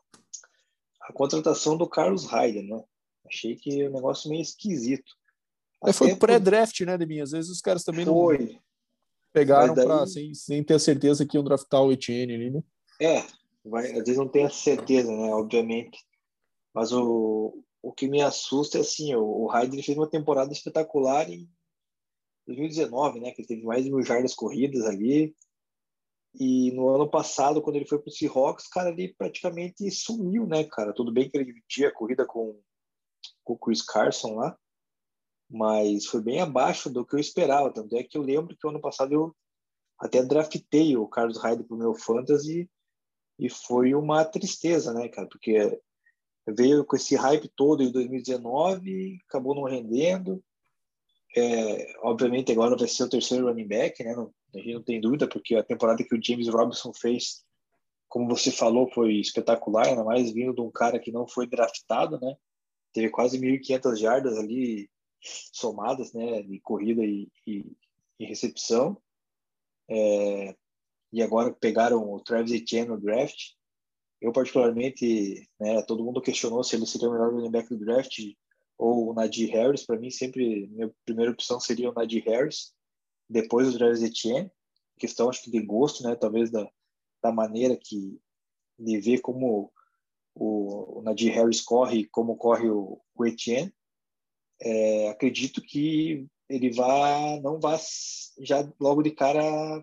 S3: a contratação do Carlos Hyde, né? Achei que o negócio meio esquisito.
S4: É, foi
S3: Até
S4: pré-draft, né, Deminha? Às vezes os caras também
S3: foi.
S4: não pegaram
S3: daí-
S4: pra, sem, sem ter a certeza que iam draftar o Etienne ali, né?
S3: É, vai, às vezes não tem a certeza, né? Obviamente. Mas o, o que me assusta é assim, o, o Hyde fez uma temporada espetacular em 2019, né? Que ele teve mais de mil jardas corridas ali. E no ano passado, quando ele foi para o Seahawks, cara, ele praticamente sumiu, né, cara? Tudo bem que ele dividia a corrida com, com o Chris Carson lá, mas foi bem abaixo do que eu esperava. Tanto é que eu lembro que o ano passado eu até draftei o Carlos Hyde para o meu fantasy E foi uma tristeza, né, cara? Porque veio com esse hype todo em 2019, acabou não rendendo. É, obviamente agora vai ser o terceiro running back, né? Não, a gente não tem dúvida, porque a temporada que o James Robinson fez, como você falou, foi espetacular, ainda mais vindo de um cara que não foi draftado, né? Teve quase 1.500 jardas ali somadas, né? De corrida e, e, e recepção. É, e agora pegaram o Travis Etienne no draft. Eu, particularmente, né, todo mundo questionou se ele seria o melhor running back do draft ou o Nadir Harris. Para mim, sempre, minha primeira opção seria o Nadir Harris, depois o Travis Etienne. Questão, acho que, de gosto, né, talvez da, da maneira que de ver como o, o Nadir Harris corre como corre o, o Etienne. É, acredito que ele vá, não vá já logo de cara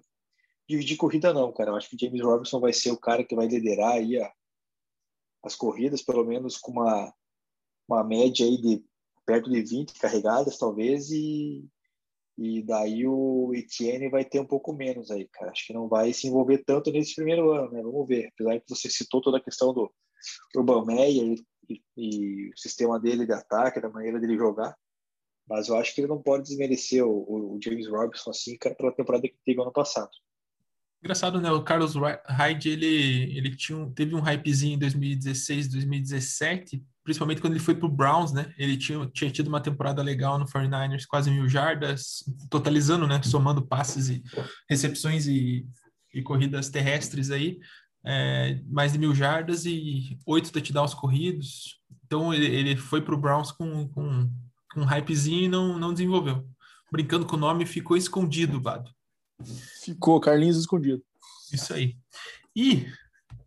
S3: dividir corrida não, cara. Eu acho que James Robinson vai ser o cara que vai liderar aí a, as corridas, pelo menos com uma, uma média aí de perto de 20 carregadas, talvez, e, e daí o Etienne vai ter um pouco menos aí, cara. Acho que não vai se envolver tanto nesse primeiro ano, né? Vamos ver. Apesar que você citou toda a questão do Urban Meyer e, e, o sistema dele de ataque, da maneira dele jogar, mas eu acho que ele não pode desmerecer o, o James Robinson assim, cara, pela temporada que teve ano passado.
S2: Engraçado, né? O Carlos Hyde, ele, ele tinha teve um hypezinho em 2016, 2017, principalmente quando ele foi pro Browns, né? Ele tinha, tinha tido uma temporada legal no 49ers, quase mil jardas, totalizando, né? Somando passes e recepções e, e corridas terrestres aí, é, mais de mil jardas e oito touchdowns corridos. Então, ele, ele foi pro Browns com, com, com um hypezinho e não, não desenvolveu. Brincando com o nome, ficou escondido, Vado.
S4: Ficou Carlinhos escondido.
S2: Isso aí. E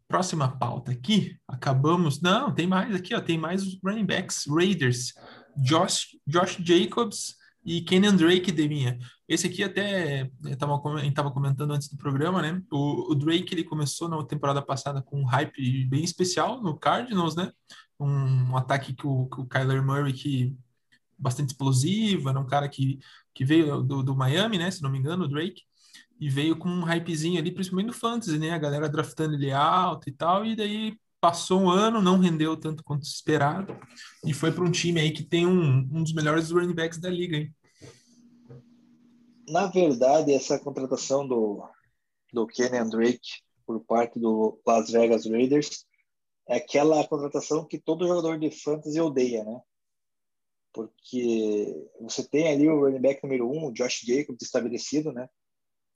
S2: próxima pauta aqui, acabamos. Não, tem mais aqui, ó. Tem mais running backs, Raiders, Josh, Josh Jacobs e Kenyon Drake de minha. Esse aqui até tava, a gente estava comentando antes do programa, né? O, o, Drake ele começou na temporada passada com um hype bem especial no Cardinals, né? Um, um ataque que o, que o Kyler Murray que bastante explosivo, era um cara que, que veio do, do Miami, né? Se não me engano, o Drake e veio com um hypezinho ali, principalmente no fantasy, né? A galera draftando ele alto e tal, e daí passou um ano, não rendeu tanto quanto esperado, e foi para um time aí que tem um, um dos melhores running backs da liga, hein?
S3: Na verdade, essa contratação do, do Kenny Drake por parte do Las Vegas Raiders é aquela contratação que todo jogador de fantasy odeia, né? Porque você tem ali o running back número um, o Josh Jacobs, estabelecido, né?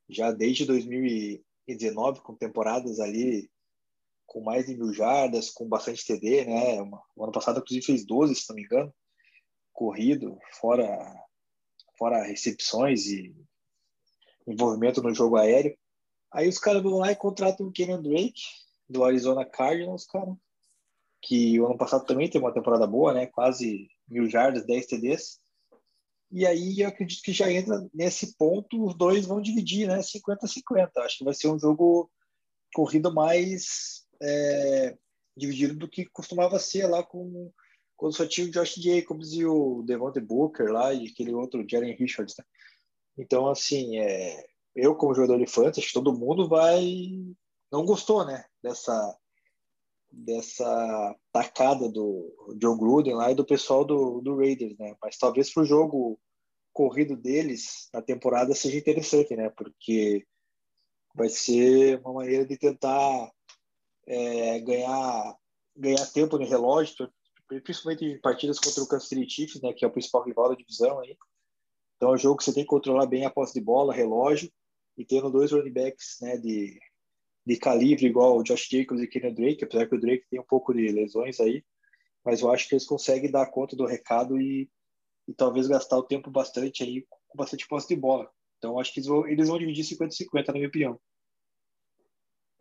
S3: Já desde 2019, com temporadas ali com mais de mil jardas, com bastante TD, né? O ano passado, inclusive, fez 12, se não me engano, corrido, fora, fora recepções e envolvimento no jogo aéreo. Aí os caras vão lá e contratam o Kenyon Drake, do Arizona Cardinals, cara, que o ano passado também teve uma temporada boa, né? Quase mil jardas, 10 TDs. E aí eu acredito que já entra nesse ponto, os dois vão dividir, né? 50-50. Acho que vai ser um jogo corrido mais é, dividido do que costumava ser lá com quando só tinha o Josh Jacobs e o Devontae Booker lá e aquele outro Jalen Richards. Né? Então, assim, é, eu como jogador de fantasy, todo mundo vai não gostou, né? Dessa dessa tacada do John Gruden lá e do pessoal do, do Raiders, né? Mas talvez para o jogo corrido deles na temporada seja interessante, né? Porque vai ser uma maneira de tentar é, ganhar ganhar tempo no relógio, principalmente em partidas contra o Kansas City Chiefs, né? Que é o principal rival da divisão aí. Então é um jogo que você tem que controlar bem a posse de bola, relógio e tendo dois running backs, né? De de calibre igual o Josh Jacobs e Kenny Drake, apesar que o Drake tem um pouco de lesões aí, mas eu acho que eles conseguem dar conta do recado e, e talvez gastar o tempo bastante aí com bastante posse de bola. Então acho que eles vão, eles vão dividir 50-50, na minha opinião.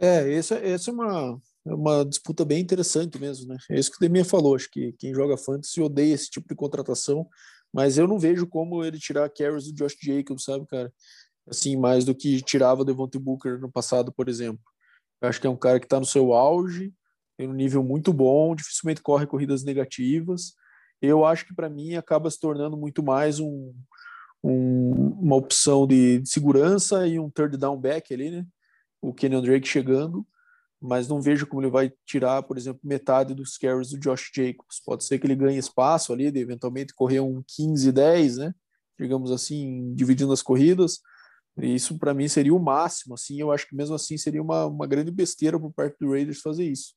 S4: É, essa, essa é uma, é uma disputa bem interessante mesmo, né? É isso que o Demir falou, acho que quem joga fantasy odeia esse tipo de contratação, mas eu não vejo como ele tirar carries do Josh Jacobs, sabe, cara? assim, mais do que tirava o Devontae Booker no passado, por exemplo. Eu acho que é um cara que está no seu auge, tem um nível muito bom, dificilmente corre corridas negativas. Eu acho que para mim acaba se tornando muito mais um, um, uma opção de, de, segurança e um third down back ali, né? O Kenyon Drake chegando, mas não vejo como ele vai tirar, por exemplo, metade dos carries do Josh Jacobs. Pode ser que ele ganhe espaço ali, de eventualmente correr um 15-10, né? Digamos assim, dividindo as corridas. Isso para mim seria o máximo, assim. Eu acho que mesmo assim seria uma, uma grande besteira por parte do Raiders fazer isso.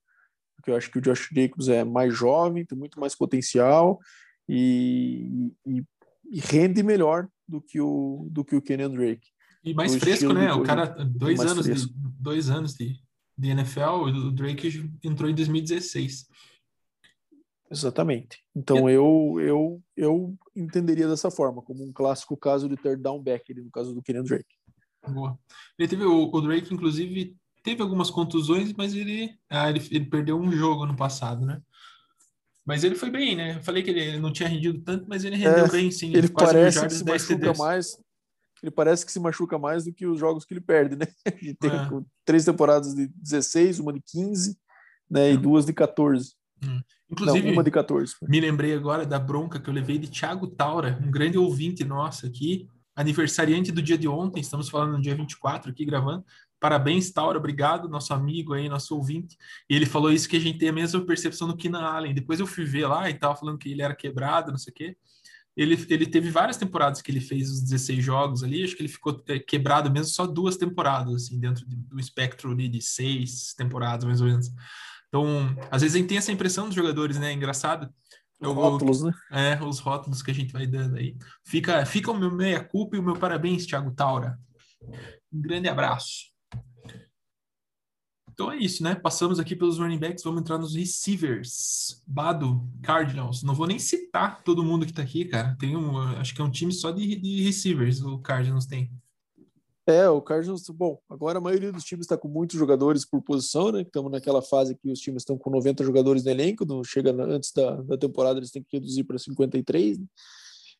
S4: Porque eu acho que o Josh Jacobs é mais jovem, tem muito mais potencial e, e, e rende melhor do que o, do que o Kenyon Drake.
S2: E mais fresco, né? O cara, dois anos, de, dois anos de, de NFL, o Drake entrou em 2016.
S4: Exatamente. Então é. eu, eu, eu entenderia dessa forma, como um clássico caso de third down back, no caso do Kenyon Drake.
S2: Boa. Ele teve o, o, Drake, inclusive, teve algumas contusões, mas ele, ah, ele, ele perdeu um jogo no passado, né? Mas ele foi bem, né? Eu falei que ele não tinha rendido tanto, mas ele rendeu é, bem, sim.
S4: Ele, ele parece que se machuca mais. Ele parece que se machuca mais do que os jogos que ele perde, né? Ele tem é. três temporadas de 16, uma de 15, né? É. E duas de 14.
S2: Hum. Inclusive,
S4: Não, uma de 14.
S2: Me lembrei agora da bronca que eu levei de Thiago Taura, um grande ouvinte nosso aqui, aniversariante do dia de ontem, estamos falando no dia 24 aqui gravando. Parabéns, Taura, obrigado, nosso amigo aí, nosso ouvinte. E ele falou isso que a gente tem a mesma percepção do Keenan Allen. Depois eu fui ver lá e tava falando que ele era quebrado, não sei o quê. Ele, ele teve várias temporadas que ele fez os 16 jogos ali, acho que ele ficou é, quebrado mesmo só duas temporadas, assim, dentro do espectro ali de seis temporadas, mais ou menos. Então, às vezes a gente tem essa impressão dos jogadores, né? Engraçado.
S4: Os rótulos, né?
S2: É, os rótulos que a gente vai dando aí. Fica, fica o meu meia-culpa e o meu parabéns, Thiago Taura. Um grande abraço. Então é isso, né? Passamos aqui pelos running backs, vamos entrar nos receivers. Bado, Cardinals. Não vou nem citar todo mundo que tá aqui, cara. Tem um, acho que é um time só de, de receivers, o Cardinals tem.
S4: É, o Cardinals, bom, agora a maioria dos times está com muitos jogadores por posição, né? Estamos naquela fase que os times estão com 90 jogadores no elenco, não chega antes da, da temporada, eles têm que reduzir para 53. Né?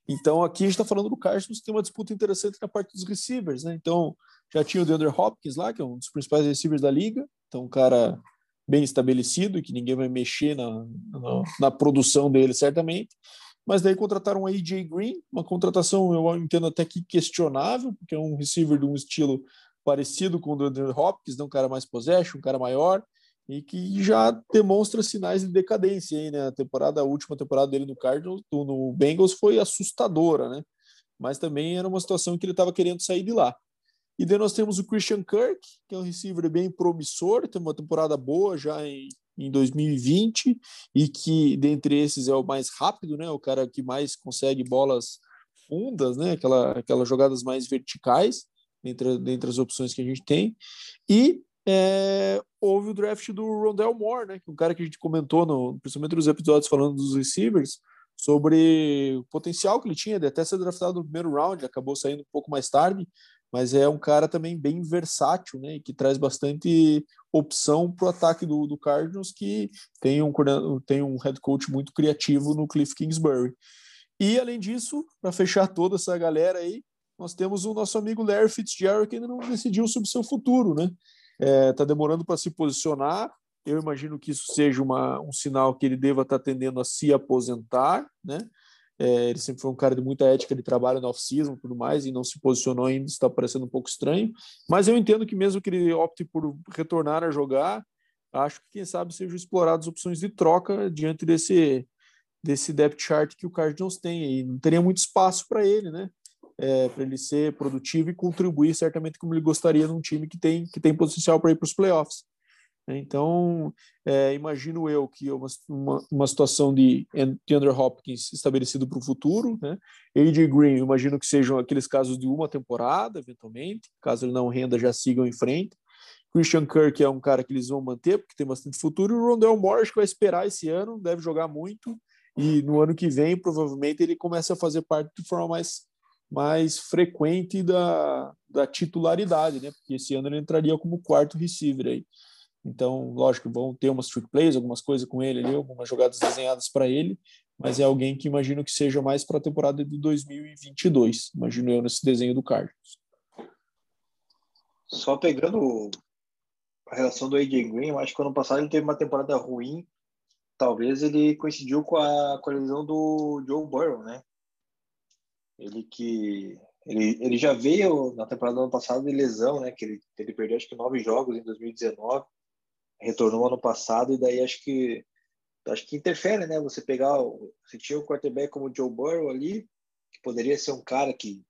S4: Então aqui a gente está falando do Cardinals, que tem uma disputa interessante na parte dos receivers, né? Então já tinha o DeAndre Hopkins lá, que é um dos principais receivers da liga, então um cara bem estabelecido e que ninguém vai mexer na, na, na produção dele certamente mas daí contrataram a AJ Green, uma contratação eu entendo até que questionável, porque é um receiver de um estilo parecido com o do Andrew Hopkins, né? um cara mais possession, um cara maior, e que já demonstra sinais de decadência aí, né? A temporada, a última temporada dele no Cardinals, no Bengals foi assustadora, né? Mas também era uma situação que ele estava querendo sair de lá. E daí nós temos o Christian Kirk, que é um receiver bem promissor, tem uma temporada boa já em em 2020 e que dentre esses é o mais rápido, né? O cara que mais consegue bolas fundas, né? Aquela, aquelas jogadas mais verticais dentre, dentre as opções que a gente tem. E é, houve o draft do Rondell Moore, né? Que é um cara que a gente comentou, no, principalmente nos episódios falando dos receivers, sobre o potencial que ele tinha de até ser draftado no primeiro round, acabou saindo um pouco mais tarde, mas é um cara também bem versátil, né? Que traz bastante opção para o ataque do, do Cardinals, que tem um, tem um head coach muito criativo no Cliff Kingsbury. E além disso, para fechar toda essa galera aí, nós temos o nosso amigo Larry Fitzgerald que ainda não decidiu sobre seu futuro, né? É, tá demorando para se posicionar. Eu imagino que isso seja uma, um sinal que ele deva estar tá tendendo a se aposentar, né? É, ele sempre foi um cara de muita ética de trabalho na off-season tudo mais, e não se posicionou ainda, está parecendo um pouco estranho. Mas eu entendo que mesmo que ele opte por retornar a jogar, acho que quem sabe sejam exploradas opções de troca diante desse, desse depth chart que o Cardinals tem. E não teria muito espaço para ele, né? É, para ele ser produtivo e contribuir certamente como ele gostaria num time que tem, que tem potencial para ir para os playoffs. Então, é, imagino eu que é uma, uma, uma situação de Andrew Hopkins estabelecido para o futuro, né? AJ Green, imagino que sejam aqueles casos de uma temporada, eventualmente, caso ele não renda, já sigam em frente. Christian Kirk é um cara que eles vão manter, porque tem bastante futuro, e o Rondell acho que vai esperar esse ano, deve jogar muito, e no ano que vem, provavelmente, ele começa a fazer parte de forma mais, mais frequente da, da titularidade, né? Porque esse ano ele entraria como quarto receiver aí. Então, lógico, vão ter umas trick plays, algumas coisas com ele ali, algumas jogadas desenhadas para ele, mas é alguém que imagino que seja mais para a temporada de 2022, imagino eu nesse desenho do Cardinals.
S3: Só pegando a relação do AJ Green, eu acho que ano passado ele teve uma temporada ruim, talvez ele coincidiu com a, lesão do Joe Burrow, né? Ele que ele, ele já veio na temporada do ano passado de lesão, né? Que ele, ele perdeu acho que nove jogos em 2019 retornou ano passado e daí acho que acho que interfere, né? Você pegar, você tinha o quarterback como o Joe Burrow ali, que poderia ser um cara que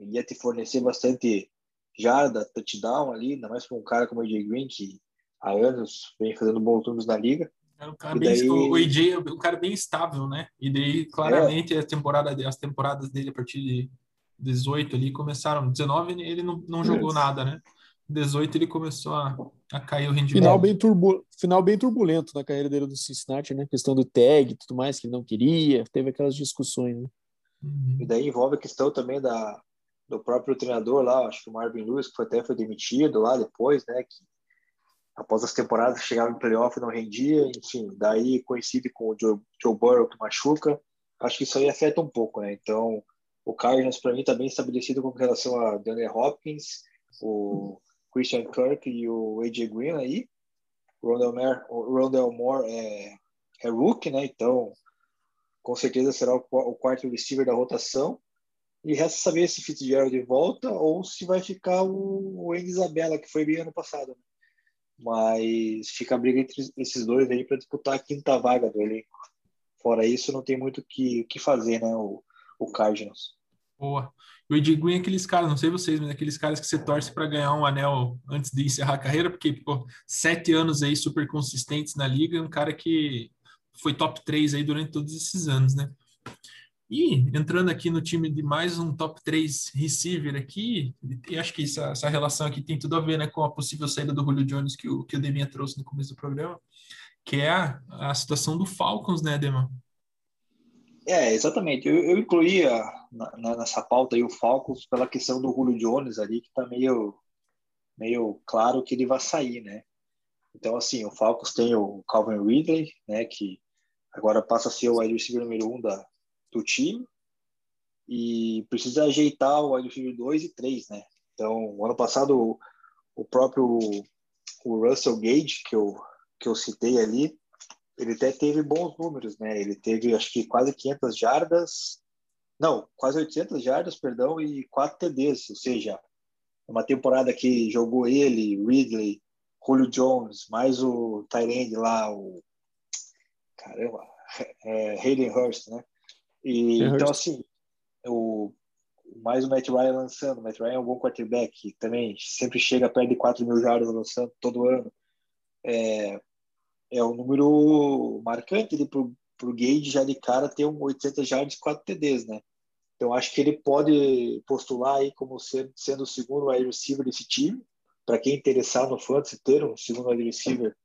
S3: ia te fornecer bastante jarda, touchdown ali, ainda mais para um cara como o AJ Green, que há anos vem fazendo bons turnos na liga.
S2: É um cara bem, o AJ é um cara bem estável, né? E daí, claramente, é. a temporada, as temporadas dele a partir de 18 ali começaram. 19 ele não, não jogou nada, né? 18 ele começou a, a cair o rendimento.
S4: Final bem, turbu final bem turbulento na carreira dele do Cincinnati, né? Questão do tag e tudo mais, que ele não queria, teve aquelas discussões, né?
S3: Uhum. E daí envolve a questão também da, do próprio treinador lá, acho que o Marvin Lewis, que foi, até foi demitido lá depois, né? Que após as temporadas chegava em playoff e não rendia, enfim, daí coincide com o Joe, Joe Burrow que machuca. Acho que isso aí afeta um pouco, né? Então, o Cardinals, para mim, está bem estabelecido com relação a Daniel Hopkins, o Christian Kirk e o AJ Green aí. Rondell Moore, Moore é, é rookie, né? Então, com certeza será o, o quarto receiver da rotação. E resta saber se Fitzgerald volta ou se vai ficar o, o Andy Isabella, que foi bem ano passado. Né? Mas fica a briga entre esses dois aí para disputar a quinta vaga do elenco. Fora isso, não tem muito o que, que fazer, né? O, o Cardinals.
S2: Boa. O Ed Green é aqueles caras, não sei vocês, mas é aqueles caras que você torce para ganhar um anel antes de encerrar a carreira, porque, pô, sete anos aí super consistentes na liga, um cara que foi top 3 aí durante todos esses anos, né? E entrando aqui no time de mais um top 3 receiver aqui, e acho que essa, essa relação aqui tem tudo a ver né, com a possível saída do Julio Jones que o, que o Deminha trouxe no começo do programa, que é a, a situação do Falcons, né, Deman?
S3: É, exatamente. Eu, eu incluía na, nessa pauta aí o Falcons pela questão do Julio Jones ali, que tá meio, meio claro que ele vai sair, né? Então, assim, o Falcons tem o Calvin Ridley, né, que agora passa a ser o wide receiver número um da, do time e precisa ajeitar o wide receiver 2 e 3, né? Então, ano passado, o, próprio o Russell Gage, que eu, que eu citei ali, ele até teve bons números, né? Ele teve, acho que quase 500 jardas, não, quase 800 jardas, perdão, e 4 TDs, ou seja, uma temporada que jogou ele, Ridley, Julio Jones, mais o Tyrande lá, o caramba, é, Hayden Hurst, né? E, então, assim, o, mais o Matt Ryan lançando. O Matt Ryan é um bom quarterback, também sempre chega perto de 4 mil jardas lançando todo ano. É, é um número marcante para o Gage já de cara ter um 800 jardas e 4 TDs, né? Então acho que ele pode postular aí como sendo, sendo o segundo wide receiver desse time. Para quem interessar no fantasy ter um segundo wide receiver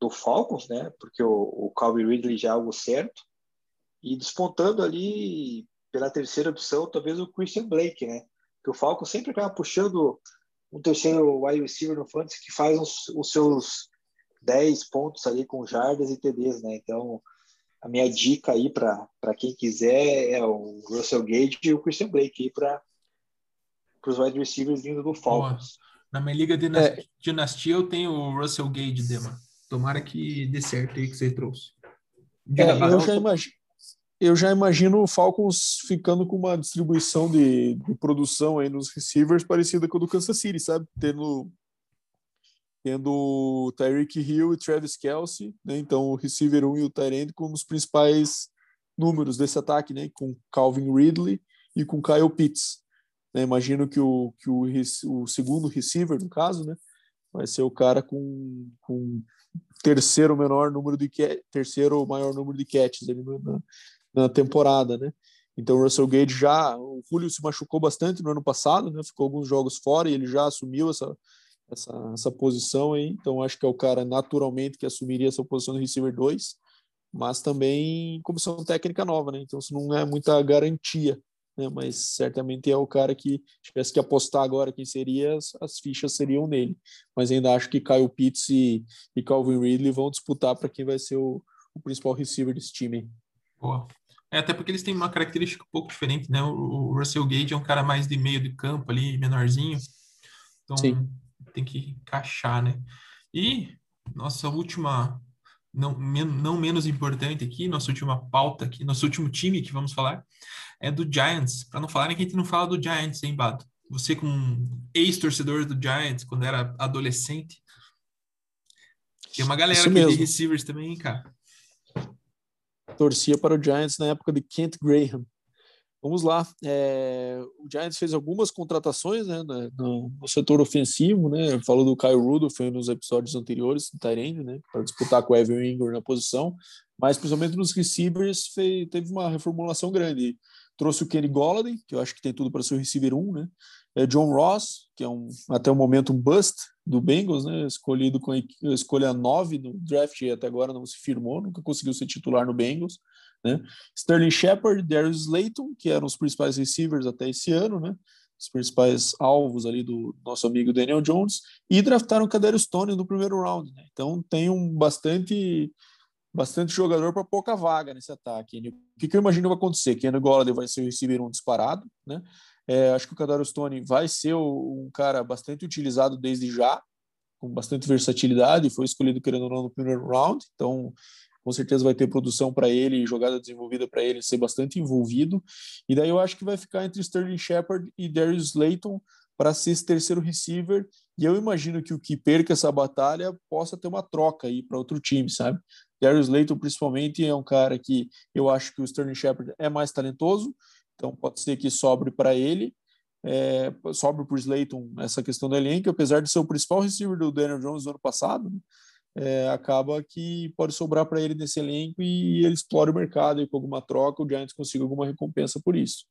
S3: do Falcons, né? Porque o, o Calvin Ridley já é algo certo. E despontando ali pela terceira opção, talvez o Christian Blake, né? Que o Falcons sempre acaba puxando um terceiro wide receiver no fantasy que faz os, os seus 10 pontos ali com jardas e TDs, né? Então, a minha dica aí para quem quiser é o Russell Gage e o Christian Blake aí para os wide receivers vindo do Falcons.
S2: Boa. Na minha liga de é. dinastia eu tenho o Russell Gage, Dema. Tomara que dê certo aí que você trouxe.
S4: É, eu, já imagino, eu já imagino o Falcons ficando com uma distribuição de, de produção aí nos receivers parecida com a do Kansas City, sabe? Tendo tendo Tyreek Hill e Travis Kelsey, né? Então o receiver 1 e o Tyrande como os principais números desse ataque, né? Com Calvin Ridley e com Kyle Pitts. Né? Imagino que o que o, o segundo receiver, no caso, né? Vai ser o cara com, com terceiro menor número de terceiro maior número de catches ali na, na temporada, né? Então o Russell Gage já, o Julio se machucou bastante no ano passado, né? Ficou alguns jogos fora e ele já assumiu essa essa, essa posição aí. Então, acho que é o cara naturalmente que assumiria essa posição do receiver 2, mas também comissão técnica nova, né? Então, isso não é muita garantia, né? Mas certamente é o cara que tivesse que apostar agora quem seria, as, as fichas seriam nele. Mas ainda acho que Kyle Pitts e, e Calvin Ridley vão disputar para quem vai ser o, o principal receiver desse time.
S2: Boa. É, até porque eles têm uma característica um pouco diferente, né? O, o Russell Gage é um cara mais de meio de campo ali, menorzinho. Então, Sim tem que encaixar, né? E nossa última, não, men não menos importante aqui, nossa última pauta aqui, nosso último time que vamos falar é do Giants. Para não falarem que a gente não fala do Giants, hein, Bato? Você, como ex-torcedor do Giants, quando era adolescente. Tem uma galera aqui de receivers também, hein, cara.
S4: torcia para o Giants na época de Kent Graham. Vamos lá. É, o Giants fez algumas contratações né, no, no setor ofensivo, né? Falou do Kyle Rudolph nos episódios anteriores do Tyrande, né? Para disputar com o Evan Ingram na posição, mas principalmente nos receivers fez, teve uma reformulação grande. Trouxe o Kenny Golladay, que eu acho que tem tudo para ser o receiver 1, né? É John Ross, que é um até o momento um bust do Bengals, né? Escolhido com a escolha 9 no draft e até agora não se firmou, nunca conseguiu ser titular no Bengals, né? Sterling Shepard, Darius Slayton, que eram os principais receivers até esse ano, né? Os principais alvos ali do nosso amigo Daniel Jones, e draftaram Kadarius Tony no primeiro round, né? Então tem um bastante bastante jogador para pouca vaga nesse ataque. O que, que eu imagino vai acontecer? Que Kenny Golladay vai ser o receiver um disparado, né? É, acho que o Kadarius Tony vai ser um cara bastante utilizado desde já, com bastante versatilidade, foi escolhido querendo ou não no primeiro round, então com certeza vai ter produção para ele jogada desenvolvida para ele ser bastante envolvido. E daí eu acho que vai ficar entre Sterling Shepard e Darius Slayton para ser esse terceiro receiver. E eu imagino que o que perca essa batalha possa ter uma troca aí para outro time, sabe? Darius Slayton, principalmente, é um cara que eu acho que o Sterling Shepard é mais talentoso, então pode ser que sobre para ele. É, sobre por Slayton essa questão do elenco, apesar de ser o principal receiver do Daniel Jones no ano passado, né? É, acaba que pode sobrar para ele nesse elenco e ele explora o mercado e com alguma troca o Giants consiga alguma recompensa por isso.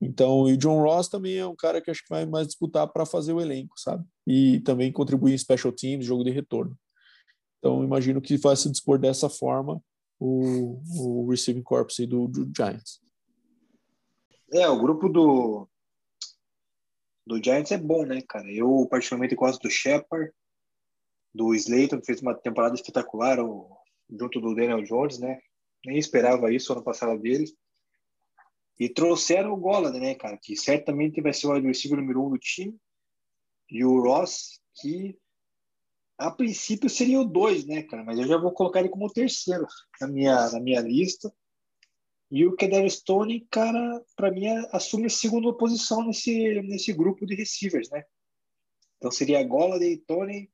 S4: Então, e o John Ross também é um cara que acho que vai mais disputar para fazer o elenco, sabe? E também contribuir em special teams, jogo de retorno. Então, imagino que vai se dispor dessa forma o, o receiving corps do, do Giants.
S3: É, o grupo do, do Giants é bom, né, cara? Eu particularmente gosto do Shepard, do Slayton, que fez uma temporada espetacular junto do Daniel Jones, né? Nem esperava isso ano passado dele. E trouxeram o Golladay, né, cara? Que certamente vai ser o receiver número um do time. E o Ross, que a princípio seria o dois, né, cara? Mas eu já vou colocar ele como o terceiro na minha, na minha lista. E o Kedar Stone, cara, para mim assume a segunda posição nesse, nesse grupo de receivers, né? Então seria Golladay, Tony,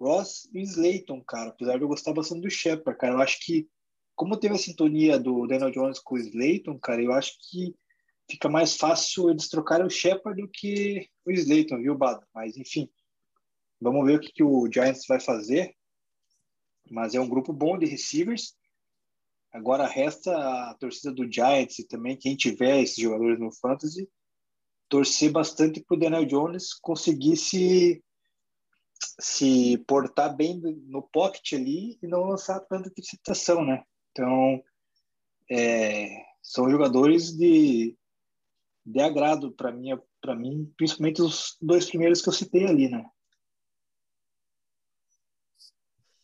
S3: Ross e Slayton, cara. Apesar de eu gostar bastante do Shepard, cara. Eu acho que, como teve a sintonia do Daniel Jones com o Slayton, cara, eu acho que fica mais fácil eles trocarem o Shepard do que o Slayton, viu, Bada? Mas, enfim, vamos ver o que, que o Giants vai fazer. Mas é um grupo bom de receivers. Agora resta a torcida do Giants e também quem tiver esses jogadores no Fantasy torcer bastante para o Daniel Jones conseguir se, se portar bem no pocket ali e não lançar tanta interceptação, né? Então, é, são jogadores de, de agrado para mim, para mim, principalmente os dois primeiros que eu citei ali, né?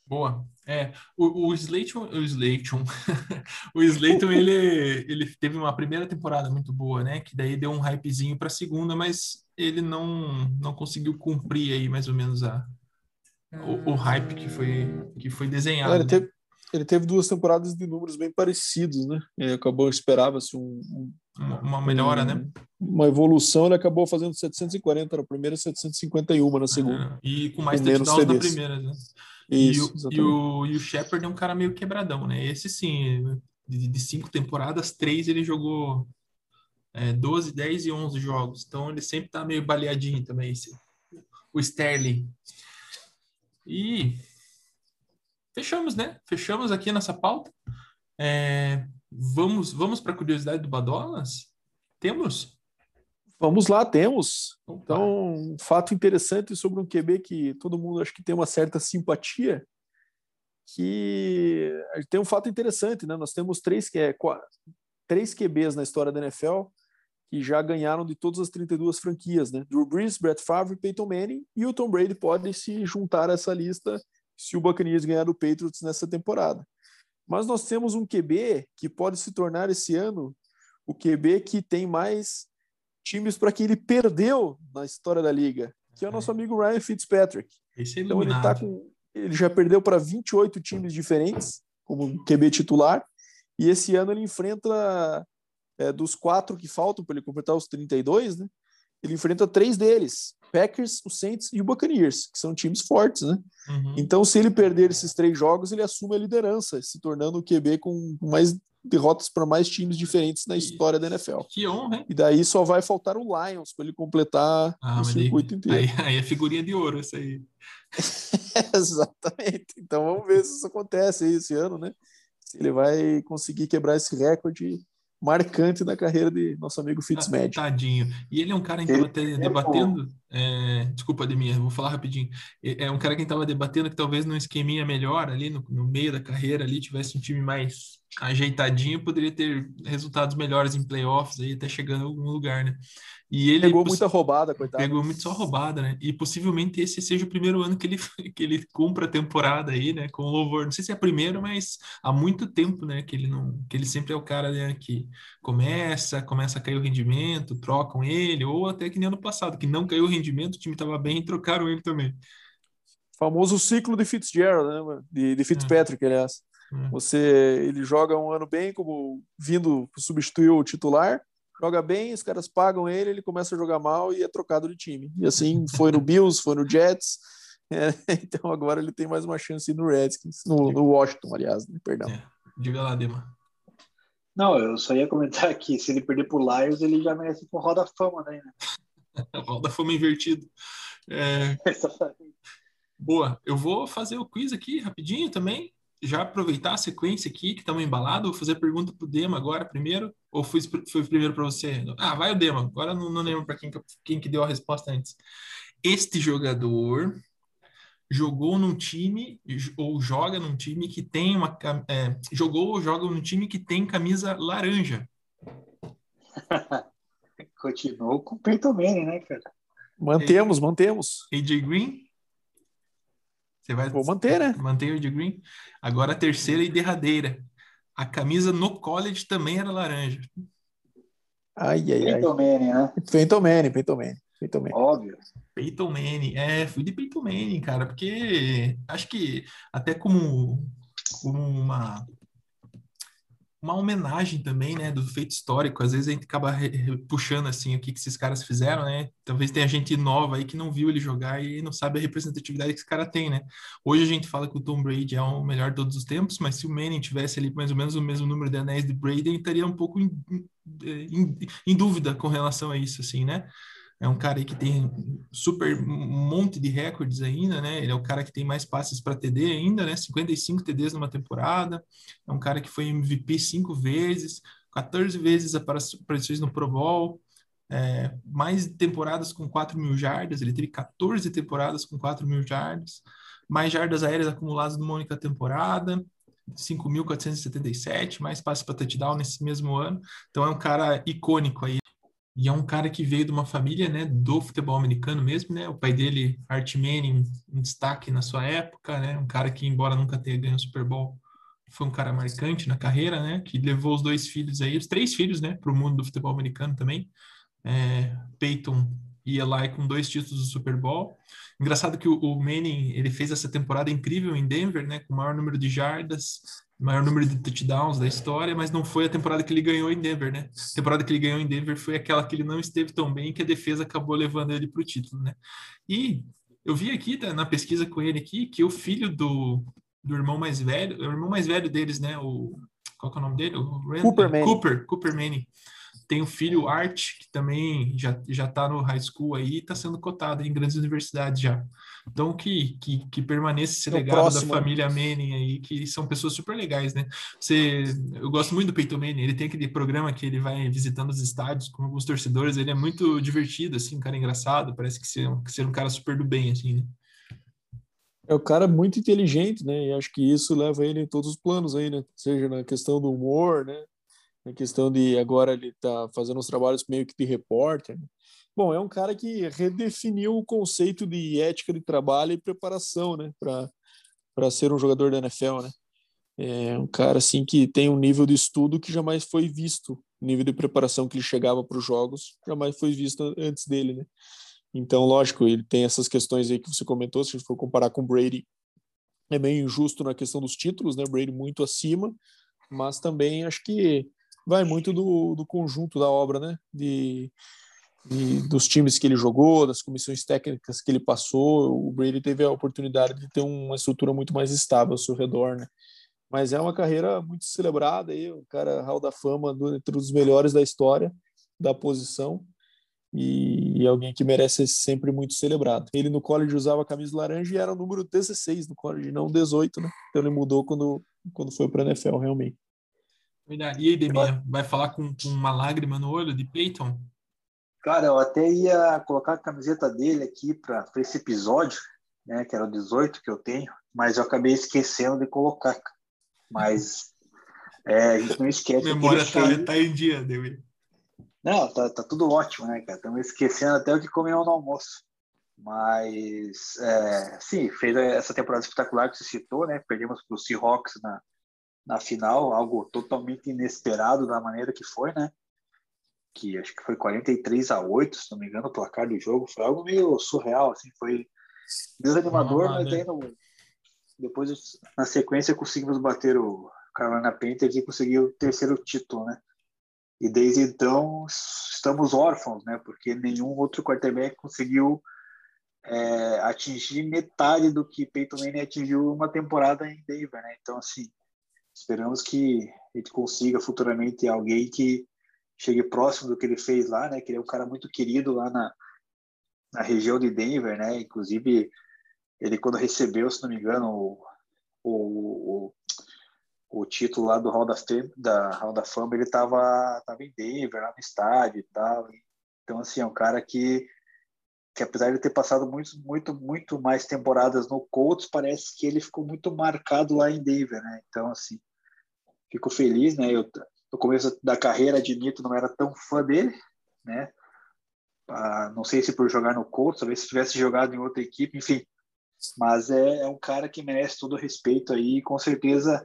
S2: Boa. É, o, o Slayton, o Slayton, o Slayton, ele, ele teve uma primeira temporada muito boa, né? Que daí deu um hypezinho para a segunda, mas ele não, não conseguiu cumprir aí mais ou menos a, o, o hype que foi, que foi desenhado.
S4: É, ele,
S2: né?
S4: teve, ele teve duas temporadas de números bem parecidos, né? Ele acabou, esperava-se um, um,
S2: Uma, uma melhora, né?
S4: uma evolução, ele acabou fazendo 740 na primeira e 751 na segunda.
S2: Ah, E com mais touchdowns na primeira, né?
S4: Isso,
S2: e, o, e, o, e o Shepard é um cara meio quebradão, né? Esse sim, de, de cinco temporadas, três ele jogou é, 12, 10 e 11 jogos. Então ele sempre tá meio baleadinho também, esse, o Sterling. E fechamos, né? Fechamos aqui nossa pauta. É, vamos vamos para a curiosidade do Badolas? Temos?
S4: Vamos lá, temos.
S2: Opa.
S4: Então, um fato interessante sobre um QB que todo mundo acho que tem uma certa simpatia, que tem um fato interessante, né? Nós temos três, é, três QBs na história da NFL que já ganharam de todas as 32 franquias, né? Drew Brees, Brett Favre, Peyton Manning e o Tom Brady pode se juntar a essa lista se o Buccaneers ganhar do Patriots nessa temporada. Mas nós temos um QB que pode se tornar esse ano o QB que tem mais times para que ele perdeu na história da liga, que é o nosso amigo Ryan Fitzpatrick.
S2: Esse é
S4: Então ele tá com ele já perdeu para 28 times diferentes como QB titular e esse ano ele enfrenta é, dos quatro que faltam para ele completar os 32, né? Ele enfrenta três deles Packers, o Saints e o Buccaneers, que são times fortes, né?
S2: Uhum.
S4: Então, se ele perder esses três jogos, ele assume a liderança, se tornando o QB com mais derrotas para mais times diferentes na história da NFL.
S2: Que honra, hein?
S4: E daí só vai faltar o Lions para ele completar
S2: Ah,
S4: o circuito inteiro.
S2: Aí, aí é figurinha de ouro isso aí.
S4: Exatamente. Então vamos ver se isso acontece aí esse ano, né? Se ele vai conseguir quebrar esse recorde marcante da carreira de nosso amigo Fitzmagic.
S2: Tadinho. E ele é um cara que estava
S3: é
S2: debatendo. é, desculpa, Ademir, vou falar rapidinho. É é um cara que estava debatendo que talvez num esqueminha melhor ali, no, no meio da carreira ali, tivesse um time mais ajeitadinho, poderia ter resultados melhores em playoffs aí, até chegando em algum lugar, né? E ele
S4: Pegou muita roubada, coitado.
S2: Pegou muito só roubada, né? E possivelmente esse seja o primeiro ano que ele, que ele cumpra a temporada aí, né? Com louvor. Não sei se é a primeira, mas há muito tempo, né? Que ele não, que ele sempre é o cara né, que começa, começa a cair o rendimento, trocam ele, ou até que nem ano passado, que não caiu o rendimento, o time estava bem e trocaram ele também.
S4: Famoso ciclo de Fitzgerald, né? De, de Fitzpatrick, aliás.
S2: É.
S4: Você, ele joga um ano bem, como vindo substituir o titular, joga bem, os caras pagam ele, ele começa a jogar mal e é trocado de time. E assim foi no Bills, foi no Jets. É, então agora ele tem mais uma chance no Redskins, no, no Washington, aliás, né? perdão.
S2: É. Diga lá, Dema.
S3: Não, eu só ia comentar que se ele perder pro Lions, ele já merece com roda fama, né?
S2: A volta fome invertido. É, Boa, eu vou fazer o quiz aqui rapidinho também. Já aproveitar a sequência aqui, que estamos embalados. Vou fazer a pergunta pro Dema agora primeiro. Ou foi, foi primeiro para você? Ah, vai o Dema. Agora não, não lembro para quem, que- quem que deu a resposta antes. Este jogador jogou num time ou joga num time que tem uma cam- é, jogou ou joga num time que tem camisa laranja.
S3: Continuou com o Peyton Manning, né, cara?
S4: Mantemos, mantemos.
S2: AJ Green? Você vai
S4: Vou manter, né?
S2: Mantém o AJ Green. Agora a terceira e derradeira. A camisa no college também era laranja.
S4: Ai, ai, ai.
S3: Peyton Manning, né?
S4: Peyton Manning, Peyton Manning, Peyton Manning.
S3: Óbvio.
S2: Peyton Manning. É, fui de Peyton Manning, cara, porque acho que até como, como uma uma homenagem também, né, do feito histórico. Às vezes a gente acaba puxando assim o que que esses caras fizeram, né? Talvez tenha gente nova aí que não viu ele jogar e não sabe a representatividade que esse cara tem, né? Hoje a gente fala que o Tom Brady é o melhor de todos os tempos, mas se o Manning tivesse ali mais ou menos o mesmo número de anéis de Brady, ele estaria um pouco em, em, em dúvida com relação a isso, assim, né? É um cara que tem super um monte de recordes ainda, né? Ele é o cara que tem mais passes para TD ainda, né? 55 TDs numa temporada. É um cara que foi MVP cinco vezes, 14 vezes aparições no Pro Bowl, é, mais temporadas com 4 mil jardas. Ele teve 14 temporadas com 4 mil jardas, mais jardas aéreas acumuladas numa única temporada. 5.477, mais passes para touchdown nesse mesmo ano. Então é um cara icônico aí. E é um cara que veio de uma família, né, do futebol americano mesmo, né? O pai dele, Art Manning, um destaque na sua época, né? Um cara que, embora nunca tenha ganho o Super Bowl, foi um cara marcante na carreira, né? Que levou os dois filhos aí, os três filhos, né, para o mundo do futebol americano também. É, Peyton e Eli com dois títulos do Super Bowl. Engraçado que o, o Manning, ele fez essa temporada incrível em Denver, né, com o maior número de jardas, maior número de touchdowns da história, mas não foi a temporada que ele ganhou em Denver, né? A temporada que ele ganhou em Denver foi aquela que ele não esteve tão bem que a defesa acabou levando ele para o título, né? E eu vi aqui tá, na pesquisa com ele aqui que o filho do, do irmão mais velho, o irmão mais velho deles, né? O qual que é o nome dele? O Rand-
S4: Cooper Manning.
S2: Cooper, Cooper Manning. Tem o filho Art, que também já, já tá no high school aí, está sendo cotado em grandes universidades já. Então, que, que, que permaneça esse
S4: É
S2: legado
S4: próximo,
S2: da
S4: né?
S2: família Manning aí, que são pessoas super legais, né? Você, eu gosto muito do Peyton Manning, ele tem aquele programa que ele vai visitando os estádios com alguns torcedores, ele é muito divertido, assim, um cara engraçado, parece que ser, que ser um cara super do bem, assim, né?
S4: É o cara muito inteligente, né? E acho que isso leva ele em todos os planos aí, né? Seja na questão do humor, né? Na questão de agora ele tá fazendo uns trabalhos meio que de repórter. né? Bom, é um cara que redefiniu o conceito de ética de trabalho e preparação, né? Para ser um jogador da NFL, né? É um cara assim que tem um nível de estudo que jamais foi visto, o nível de preparação que ele chegava para os jogos jamais foi visto antes dele, né? Então, lógico, ele tem essas questões aí que você comentou, se a gente for comparar com Brady, é meio injusto na questão dos títulos, né? Brady muito acima, mas também acho que vai muito do, do conjunto da obra, né? De e dos times que ele jogou, das comissões técnicas que ele passou, o Brady teve a oportunidade de ter uma estrutura muito mais estável ao seu redor, né? Mas é uma carreira muito celebrada aí, o cara Hall da Fama do, entre os melhores da história da posição e, e, alguém que merece ser sempre muito celebrado. Ele no college usava camisa laranja e era o número 16 no college, não 18, né? Então ele mudou quando, quando foi para a NFL, realmente.
S2: E aí, Demir, vai falar com, com uma lágrima no olho de Peyton?
S3: Cara, eu até ia colocar a camiseta dele aqui para esse episódio, né, que era o 18 que eu tenho, mas eu acabei esquecendo de colocar. Mas é, a gente não esquece.
S2: A memória tá, fez... tá em dia, Demir.
S3: Não, tá, tá tudo ótimo, né, cara? Estamos esquecendo até o que comeu no almoço. Mas, é, sim, fez essa temporada espetacular que você citou, né? Perdemos para o Seahawks na, na final, algo totalmente inesperado da maneira que foi, né? Que acho que foi 43 a 8, se não me engano, o placar do jogo. Foi algo meio surreal, assim, foi desanimador, mas né? aí no, depois, na sequência, conseguimos bater o Carolina Panthers e conseguir o terceiro título, né? E desde então estamos órfãos, né? Porque nenhum outro quarterback conseguiu é, atingir metade do que Peyton Manning atingiu uma temporada em Denver, né? Então assim esperamos que a gente consiga futuramente alguém que chegue próximo do que ele fez lá, né? Que ele é um cara muito querido lá na, na região de Denver, né? Inclusive ele quando recebeu, se não me engano, o, o, o título lá do Hall da, Fama, da Hall da Fama, ele estava tava em Denver, lá no estádio e tal. Então, assim, é um cara que, que apesar de ter passado muito, muito, muito mais temporadas no Colts, parece que ele ficou muito marcado lá em Denver, né? Então, assim, fico feliz, né? Eu, no começo da carreira, admito, não era tão fã dele, né? Ah, não sei se por jogar no Colts, talvez se tivesse jogado em outra equipe, enfim. Mas é, é um cara que merece todo o respeito aí, e com certeza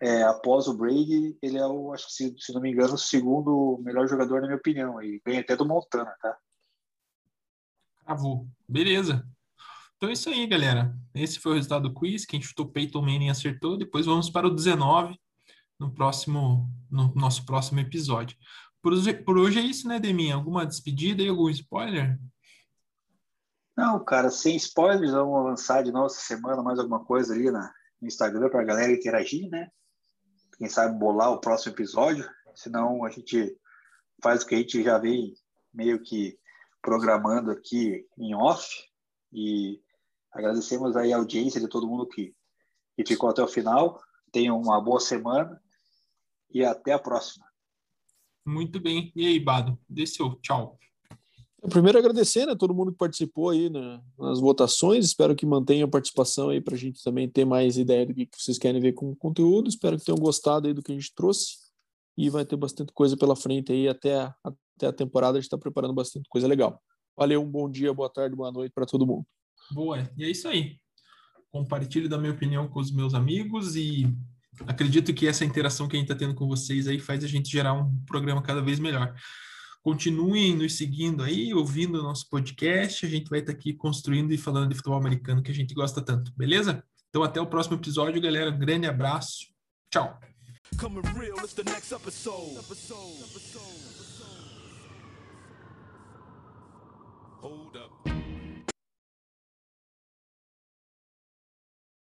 S3: é, após o Brady, ele é o, acho que se, se, não me engano, o segundo melhor jogador, na minha opinião. E ganha até do Montana, tá?
S2: Cravou. Beleza. Então é isso aí, galera. Esse foi o resultado do quiz. Quem chutou Peyton Manning acertou. Depois vamos para o 19 no próximo, no nosso próximo episódio. Por hoje, por hoje é isso, né, Deminha? Alguma despedida e algum spoiler?
S3: Não, cara, sem spoilers, vamos lançar de novo essa semana mais alguma coisa ali na, no Instagram para a galera interagir, né? quem sabe, bolar o próximo episódio. Senão a gente faz o que a gente já vem meio que programando aqui em off. E agradecemos aí a audiência de todo mundo que, que ficou até o final. Tenham uma boa semana e até a próxima.
S2: Muito bem. E aí, Bado? Desceu. Tchau.
S4: Primeiro agradecer a né, todo mundo que participou aí né, nas votações. Espero que mantenha a participação aí para a gente também ter mais ideia do que vocês querem ver com o conteúdo. Espero que tenham gostado aí do que a gente trouxe e vai ter bastante coisa pela frente aí até a, até a temporada. A gente está preparando bastante coisa legal. Valeu, um bom dia, boa tarde, boa noite para todo mundo.
S2: Boa, e é isso aí. Compartilhe da minha opinião com os meus amigos e acredito que essa interação que a gente está tendo com vocês aí faz a gente gerar um programa cada vez melhor. Continuem nos seguindo aí, ouvindo o nosso podcast. A gente vai estar aqui construindo e falando de futebol americano que a gente gosta tanto, beleza? Então até o próximo episódio, galera. Um grande abraço. Tchau. Hold up.